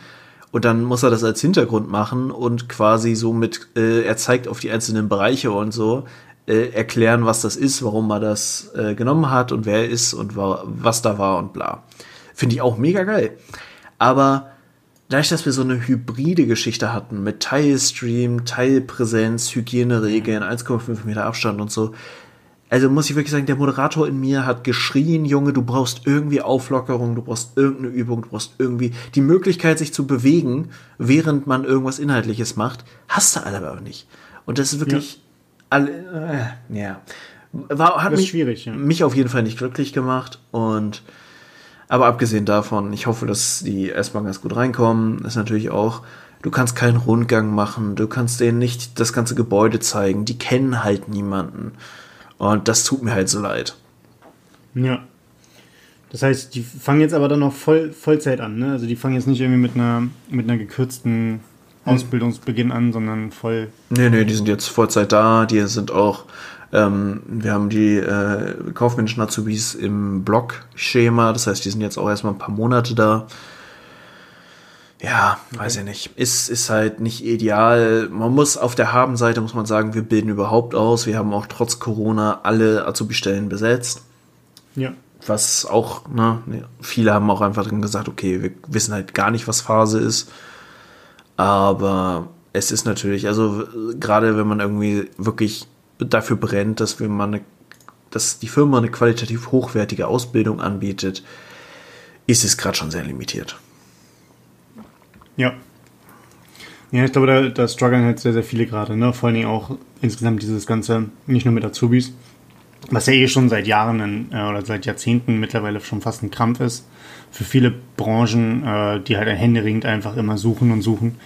A: Und dann muss er das als Hintergrund machen und quasi so mit, äh, er zeigt auf die einzelnen Bereiche und so, äh, erklären, was das ist, warum er das äh, genommen hat und wer er ist und wa was da war und bla. Finde ich auch mega geil. Aber dadurch, dass wir so eine hybride Geschichte hatten mit Teilstream, Teilpräsenz, Hygieneregeln, 1,5 Meter Abstand und so, also muss ich wirklich sagen, der Moderator in mir hat geschrien, Junge, du brauchst irgendwie Auflockerung, du brauchst irgendeine Übung, du brauchst irgendwie die Möglichkeit, sich zu bewegen, während man irgendwas Inhaltliches macht. Hast du alle aber nicht. Und das ist wirklich. Alle, äh, ja. War, hat mich, ja. mich auf jeden Fall nicht glücklich gemacht und aber abgesehen davon, ich hoffe, dass die S-Bahn ganz gut reinkommen. Ist natürlich auch, du kannst keinen Rundgang machen, du kannst denen nicht das ganze Gebäude zeigen, die kennen halt niemanden. Und das tut mir halt so leid.
B: Ja. Das heißt, die fangen jetzt aber dann noch voll, Vollzeit an, ne? Also die fangen jetzt nicht irgendwie mit einer, mit einer gekürzten. Ausbildungsbeginn an, sondern voll.
A: Nee, nee, die sind jetzt Vollzeit da, die sind auch, ähm, wir haben die äh, kaufmännischen Azubis im Block-Schema, das heißt, die sind jetzt auch erstmal ein paar Monate da. Ja, okay. weiß ich nicht. Ist, ist halt nicht ideal. Man muss auf der Habenseite muss man sagen, wir bilden überhaupt aus. Wir haben auch trotz Corona alle Azubi-Stellen besetzt.
B: Ja.
A: Was auch, ne, viele haben auch einfach drin gesagt, okay, wir wissen halt gar nicht, was Phase ist. Aber es ist natürlich, also gerade wenn man irgendwie wirklich dafür brennt, dass wir mal eine, dass die Firma eine qualitativ hochwertige Ausbildung anbietet, ist es gerade schon sehr limitiert.
B: Ja. Ja, ich glaube, da, da strugglen halt sehr, sehr viele gerade, ne? Vor allen Dingen auch insgesamt dieses Ganze, nicht nur mit Azubis, was ja eh schon seit Jahren äh, oder seit Jahrzehnten mittlerweile schon fast ein Krampf ist. Für viele Branchen, äh, die halt händeringend einfach immer suchen und suchen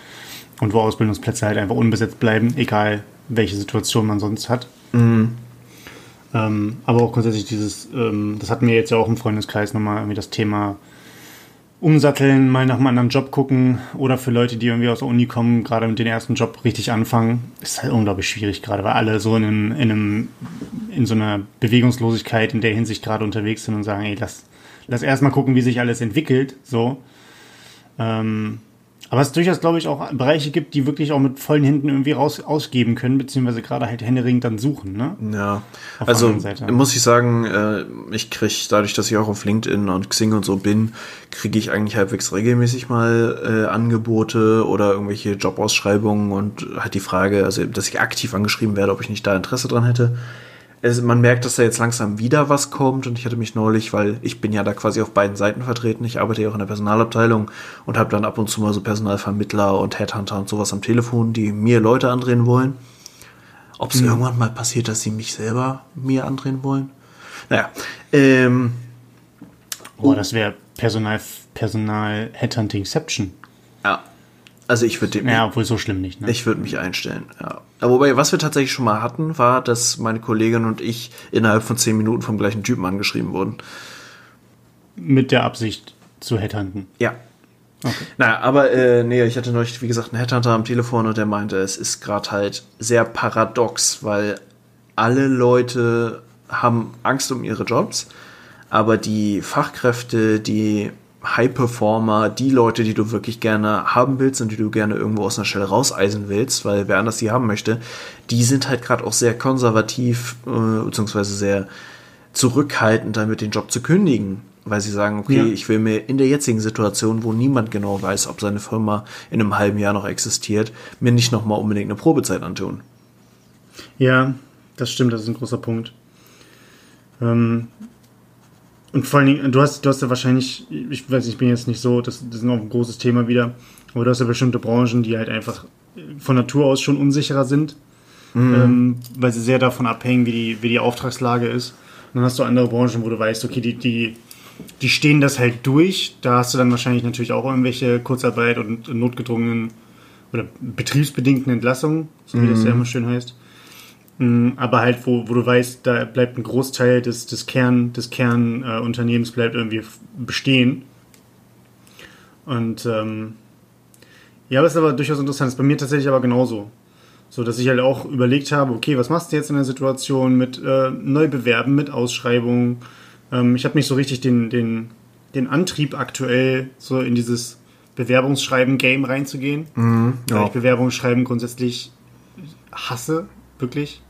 B: und wo Ausbildungsplätze halt einfach unbesetzt bleiben, egal welche Situation man sonst hat. Mhm. Ähm, aber auch grundsätzlich dieses, ähm, das hatten wir jetzt ja auch im Freundeskreis nochmal irgendwie das Thema umsatteln, mal nach einem anderen Job gucken oder für Leute, die irgendwie aus der Uni kommen, gerade mit dem ersten Job richtig anfangen, ist halt unglaublich schwierig gerade, weil alle so in, einem, in, einem, in so einer Bewegungslosigkeit in der Hinsicht gerade unterwegs sind und sagen, ey, lass, lass erstmal gucken, wie sich alles entwickelt, so. Ähm, aber es durchaus, glaube ich, auch Bereiche gibt, die wirklich auch mit vollen Händen irgendwie raus ausgeben können, beziehungsweise gerade halt händeringend dann suchen, ne?
A: Ja. Auf also muss ich sagen, äh, ich kriege dadurch, dass ich auch auf LinkedIn und Xing und so bin, kriege ich eigentlich halbwegs regelmäßig mal äh, Angebote oder irgendwelche Jobausschreibungen und halt die Frage, also dass ich aktiv angeschrieben werde, ob ich nicht da Interesse dran hätte es, man merkt, dass da jetzt langsam wieder was kommt und ich hatte mich neulich, weil ich bin ja da quasi auf beiden Seiten vertreten, ich arbeite ja auch in der Personalabteilung und habe dann ab und zu mal so Personalvermittler und Headhunter und sowas am Telefon, die mir Leute andrehen wollen. Ob es mhm. irgendwann mal passiert, dass sie mich selber mir andrehen wollen? Naja, ähm,
B: Boah, das wäre Personal, Personal Headhuntingception.
A: Ja, also ich würde
B: Ja, obwohl so schlimm nicht.
A: Ne? Ich würde mich einstellen, ja. Aber wobei, was wir tatsächlich schon mal hatten, war, dass meine Kollegin und ich innerhalb von zehn Minuten vom gleichen Typen angeschrieben wurden.
B: Mit der Absicht zu headhunten?
A: Ja. Okay. Naja, aber äh, nee, ich hatte neulich, wie gesagt, einen Headhunter am Telefon und der meinte, es ist gerade halt sehr paradox, weil alle Leute haben Angst um ihre Jobs, aber die Fachkräfte, die High-Performer, die Leute, die du wirklich gerne haben willst und die du gerne irgendwo aus einer Stelle rauseisen willst, weil wer anders die haben möchte, die sind halt gerade auch sehr konservativ äh, beziehungsweise sehr zurückhaltend damit, den Job zu kündigen, weil sie sagen, okay, ja. ich will mir in der jetzigen Situation, wo niemand genau weiß, ob seine Firma in einem halben Jahr noch existiert, mir nicht nochmal unbedingt eine Probezeit antun.
B: Ja, das stimmt, das ist ein großer Punkt. Ähm, und vor allen Dingen, du hast, du hast ja wahrscheinlich, ich weiß, ich bin jetzt nicht so, das, das ist noch ein großes Thema wieder, aber du hast ja bestimmte Branchen, die halt einfach von Natur aus schon unsicherer sind, mhm. ähm, weil sie sehr davon abhängen, wie die, wie die Auftragslage ist. Und dann hast du andere Branchen, wo du weißt, okay, die, die, die stehen das halt durch. Da hast du dann wahrscheinlich natürlich auch irgendwelche Kurzarbeit und notgedrungenen oder betriebsbedingten Entlassungen, so wie mhm. das ja immer schön heißt. Mm, aber halt, wo, wo du weißt, da bleibt ein Großteil des, des Kern, des Kernunternehmens äh, bleibt irgendwie bestehen. Und ähm, ja, das ist aber durchaus interessant. Das ist bei mir tatsächlich aber genauso. So, dass ich halt auch überlegt habe, okay, was machst du jetzt in der Situation mit äh, Neubewerben, mit Ausschreibungen? Ähm, ich habe nicht so richtig den, den, den Antrieb aktuell, so in dieses Bewerbungsschreiben-Game reinzugehen. Mhm, ja. Weil ich Bewerbungsschreiben grundsätzlich hasse, wirklich.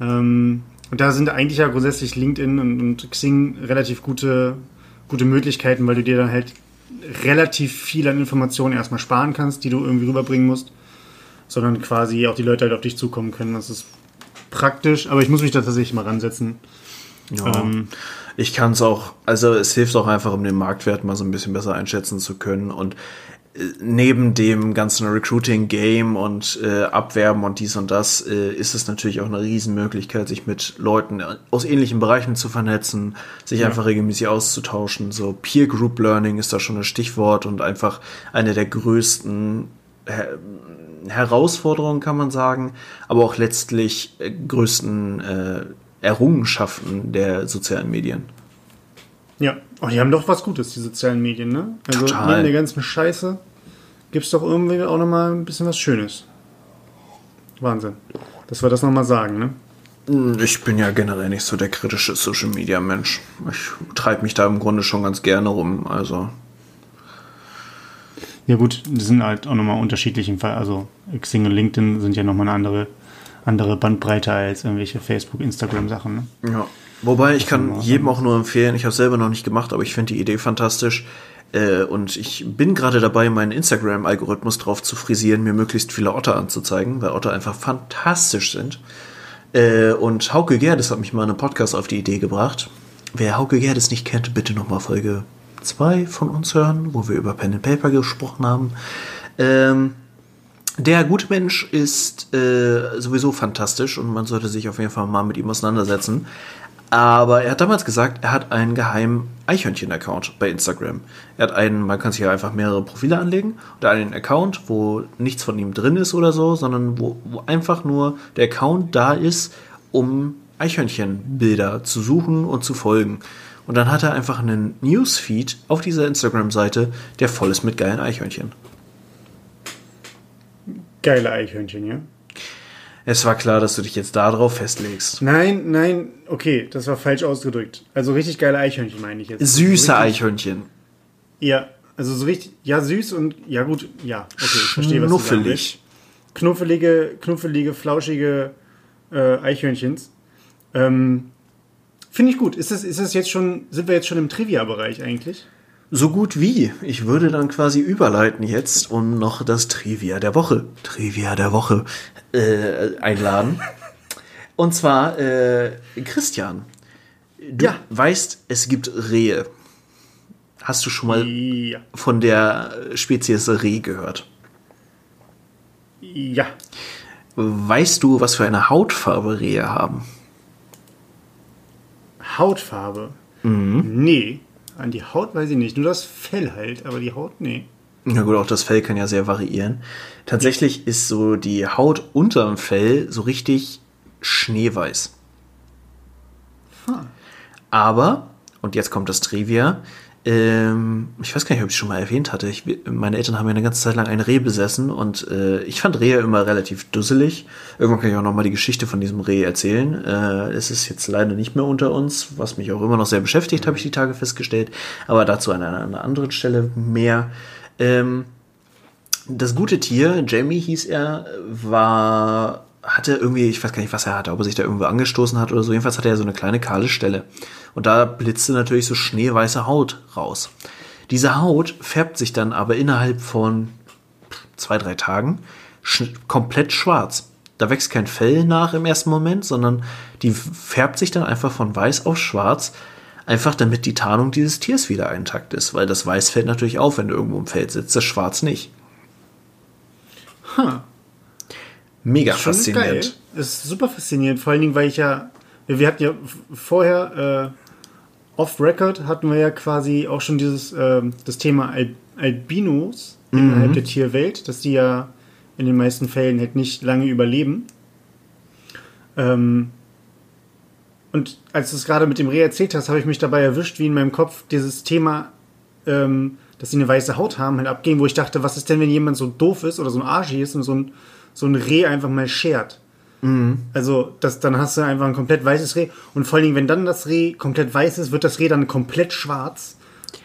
B: Ähm, und da sind eigentlich ja grundsätzlich LinkedIn und, und Xing relativ gute, gute Möglichkeiten, weil du dir dann halt relativ viel an Informationen erstmal sparen kannst, die du irgendwie rüberbringen musst, sondern quasi auch die Leute halt auf dich zukommen können. Das ist praktisch, aber ich muss mich da tatsächlich mal ransetzen.
A: Ja. Ähm, ich kann es auch, also es hilft auch einfach, um den Marktwert mal so ein bisschen besser einschätzen zu können. Und neben dem ganzen Recruiting-Game und äh, Abwerben und dies und das äh, ist es natürlich auch eine Riesenmöglichkeit, sich mit Leuten aus ähnlichen Bereichen zu vernetzen, sich ja. einfach regelmäßig auszutauschen. So Peer Group Learning ist da schon ein Stichwort und einfach eine der größten Her Herausforderungen, kann man sagen, aber auch letztlich äh, größten äh, Errungenschaften der sozialen Medien.
B: Ja, oh, die haben doch was Gutes, die sozialen Medien, ne? Also Total. neben der ganzen Scheiße gibt es doch irgendwie auch nochmal ein bisschen was Schönes. Wahnsinn. Dass wir das nochmal sagen, ne?
A: Hm, ich bin ja generell nicht so der kritische Social Media Mensch. Ich treibe mich da im Grunde schon ganz gerne rum, also.
B: Ja, gut, die sind halt auch nochmal unterschiedlich im Fall. Also, Xing und LinkedIn sind ja nochmal eine andere, andere Bandbreite als irgendwelche Facebook, Instagram-Sachen, ne?
A: Ja. Wobei ich kann jedem auch nur empfehlen, ich habe selber noch nicht gemacht, aber ich finde die Idee fantastisch. Äh, und ich bin gerade dabei, meinen Instagram-Algorithmus drauf zu frisieren, mir möglichst viele Otter anzuzeigen, weil Otter einfach fantastisch sind. Äh, und Hauke Gerdes hat mich mal in einem Podcast auf die Idee gebracht. Wer Hauke Gerdes nicht kennt, bitte nochmal Folge 2 von uns hören, wo wir über Pen and Paper gesprochen haben. Ähm, der gute Mensch ist äh, sowieso fantastisch und man sollte sich auf jeden Fall mal mit ihm auseinandersetzen. Aber er hat damals gesagt, er hat einen geheimen Eichhörnchen-Account bei Instagram. Er hat einen, man kann sich ja einfach mehrere Profile anlegen und einen Account, wo nichts von ihm drin ist oder so, sondern wo, wo einfach nur der Account da ist, um Eichhörnchenbilder zu suchen und zu folgen. Und dann hat er einfach einen Newsfeed auf dieser Instagram-Seite, der voll ist mit geilen Eichhörnchen.
B: Geile Eichhörnchen, ja?
A: Es war klar, dass du dich jetzt darauf festlegst.
B: Nein, nein, okay, das war falsch ausgedrückt. Also richtig geile Eichhörnchen meine ich jetzt.
A: Süße also Eichhörnchen.
B: Ja, also so richtig, ja, süß und, ja gut, ja, okay, ich verstehe, was
A: Knuffelig.
B: du Knuffelige, knuffelige, flauschige äh, Eichhörnchens. Ähm, Finde ich gut. Ist das, ist das jetzt schon, sind wir jetzt schon im Trivia-Bereich eigentlich?
A: So gut wie. Ich würde dann quasi überleiten jetzt und noch das Trivia der Woche, Trivia der Woche äh, einladen. Und zwar, äh, Christian, du ja. weißt, es gibt Rehe. Hast du schon mal ja. von der Spezies Reh gehört?
B: Ja.
A: Weißt du, was für eine Hautfarbe Rehe haben?
B: Hautfarbe? Mhm. Nee. An die Haut weiß ich nicht, nur das Fell halt, aber die Haut, nee.
A: Na gut, auch das Fell kann ja sehr variieren. Tatsächlich ist so die Haut unterm Fell so richtig schneeweiß. Huh. Aber, und jetzt kommt das Trivia, ähm, ich weiß gar nicht, ob ich es schon mal erwähnt hatte. Ich, meine Eltern haben ja eine ganze Zeit lang ein Reh besessen und äh, ich fand Rehe immer relativ dusselig. Irgendwann kann ich auch noch mal die Geschichte von diesem Reh erzählen. Äh, es ist jetzt leider nicht mehr unter uns, was mich auch immer noch sehr beschäftigt, habe ich die Tage festgestellt. Aber dazu an einer, an einer anderen Stelle mehr. Ähm, das gute Tier, Jamie hieß er, war hatte irgendwie, ich weiß gar nicht, was er hatte, ob er sich da irgendwo angestoßen hat oder so. Jedenfalls hatte er so eine kleine kahle Stelle. Und da blitzte natürlich so schneeweiße Haut raus. Diese Haut färbt sich dann aber innerhalb von zwei, drei Tagen sch komplett schwarz. Da wächst kein Fell nach im ersten Moment, sondern die färbt sich dann einfach von weiß auf schwarz, einfach damit die Tarnung dieses Tiers wieder intakt ist, weil das Weiß fällt natürlich auf, wenn du irgendwo im Feld sitzt, das Schwarz nicht.
B: Huh.
A: Mega ist faszinierend.
B: Geil. Ist super faszinierend, vor allen Dingen, weil ich ja, wir hatten ja vorher äh, off-Record hatten wir ja quasi auch schon dieses äh, das Thema Al Albinos mhm. innerhalb der Tierwelt, dass die ja in den meisten Fällen halt nicht lange überleben. Ähm, und als du es gerade mit dem Reh erzählt hast, habe ich mich dabei erwischt, wie in meinem Kopf dieses Thema, ähm, dass sie eine weiße Haut haben, halt abging, wo ich dachte, was ist denn, wenn jemand so doof ist oder so ein Arschi ist und so ein so ein Reh einfach mal schert. Mhm. Also, das, dann hast du einfach ein komplett weißes Reh. Und vor allen Dingen, wenn dann das Reh komplett weiß ist, wird das Reh dann komplett schwarz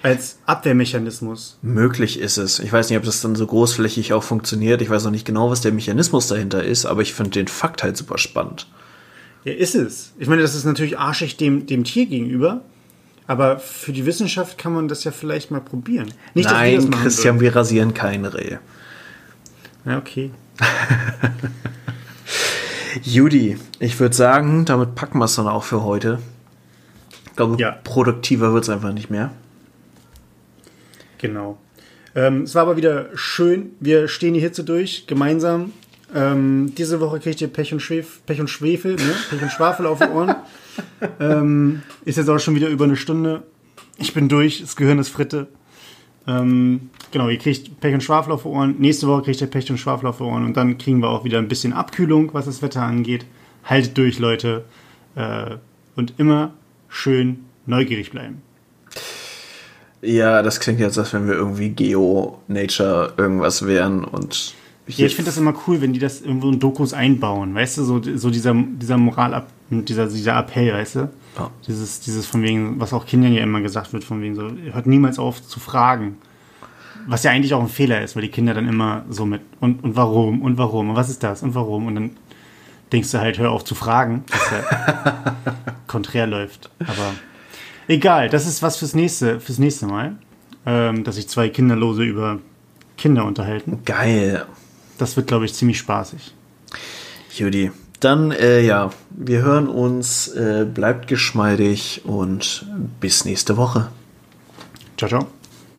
B: als Abwehrmechanismus.
A: Möglich ist es. Ich weiß nicht, ob das dann so großflächig auch funktioniert. Ich weiß noch nicht genau, was der Mechanismus dahinter ist, aber ich finde den Fakt halt super spannend.
B: Ja, ist es. Ich meine, das ist natürlich arschig dem, dem Tier gegenüber. Aber für die Wissenschaft kann man das ja vielleicht mal probieren.
A: Nicht, Nein, Christian, würden. wir rasieren kein Reh.
B: Ja, okay.
A: Judy, ich würde sagen, damit packen wir es dann auch für heute. Ich glaube, ja. produktiver wird es einfach nicht mehr.
B: Genau. Ähm, es war aber wieder schön. Wir stehen die Hitze durch, gemeinsam. Ähm, diese Woche kriegt ihr Pech und, Schwef Pech und Schwefel, ne? Pech und Schwafel auf die Ohren. ähm, ist jetzt auch schon wieder über eine Stunde. Ich bin durch, das Gehirn ist Fritte. Ähm, genau, ihr kriegt Pech und Schwafel auf die Ohren. Nächste Woche kriegt ihr Pech und Schwafel auf die Ohren. Und dann kriegen wir auch wieder ein bisschen Abkühlung, was das Wetter angeht. Haltet durch, Leute. Äh, und immer schön neugierig bleiben.
A: Ja, das klingt jetzt, als wenn wir irgendwie Geo, Nature, irgendwas wären und.
B: Ja, ich finde das immer cool, wenn die das irgendwo in Dokus einbauen, weißt du, so, so dieser, dieser Moral, dieser, dieser Appell, weißt du? Ja. Dieses, dieses von wegen, was auch Kindern ja immer gesagt wird, von wegen so, hört niemals auf zu fragen. Was ja eigentlich auch ein Fehler ist, weil die Kinder dann immer so mit und, und warum und warum und was ist das und warum und dann denkst du halt, hör auf zu fragen, dass er konträr läuft. Aber Egal, das ist was fürs nächste, fürs nächste Mal. Ähm, dass sich zwei Kinderlose über Kinder unterhalten.
A: Geil.
B: Das wird, glaube ich, ziemlich spaßig.
A: Judy, dann, äh, ja, wir hören uns, äh, bleibt geschmeidig und bis nächste Woche.
B: Ciao, ciao.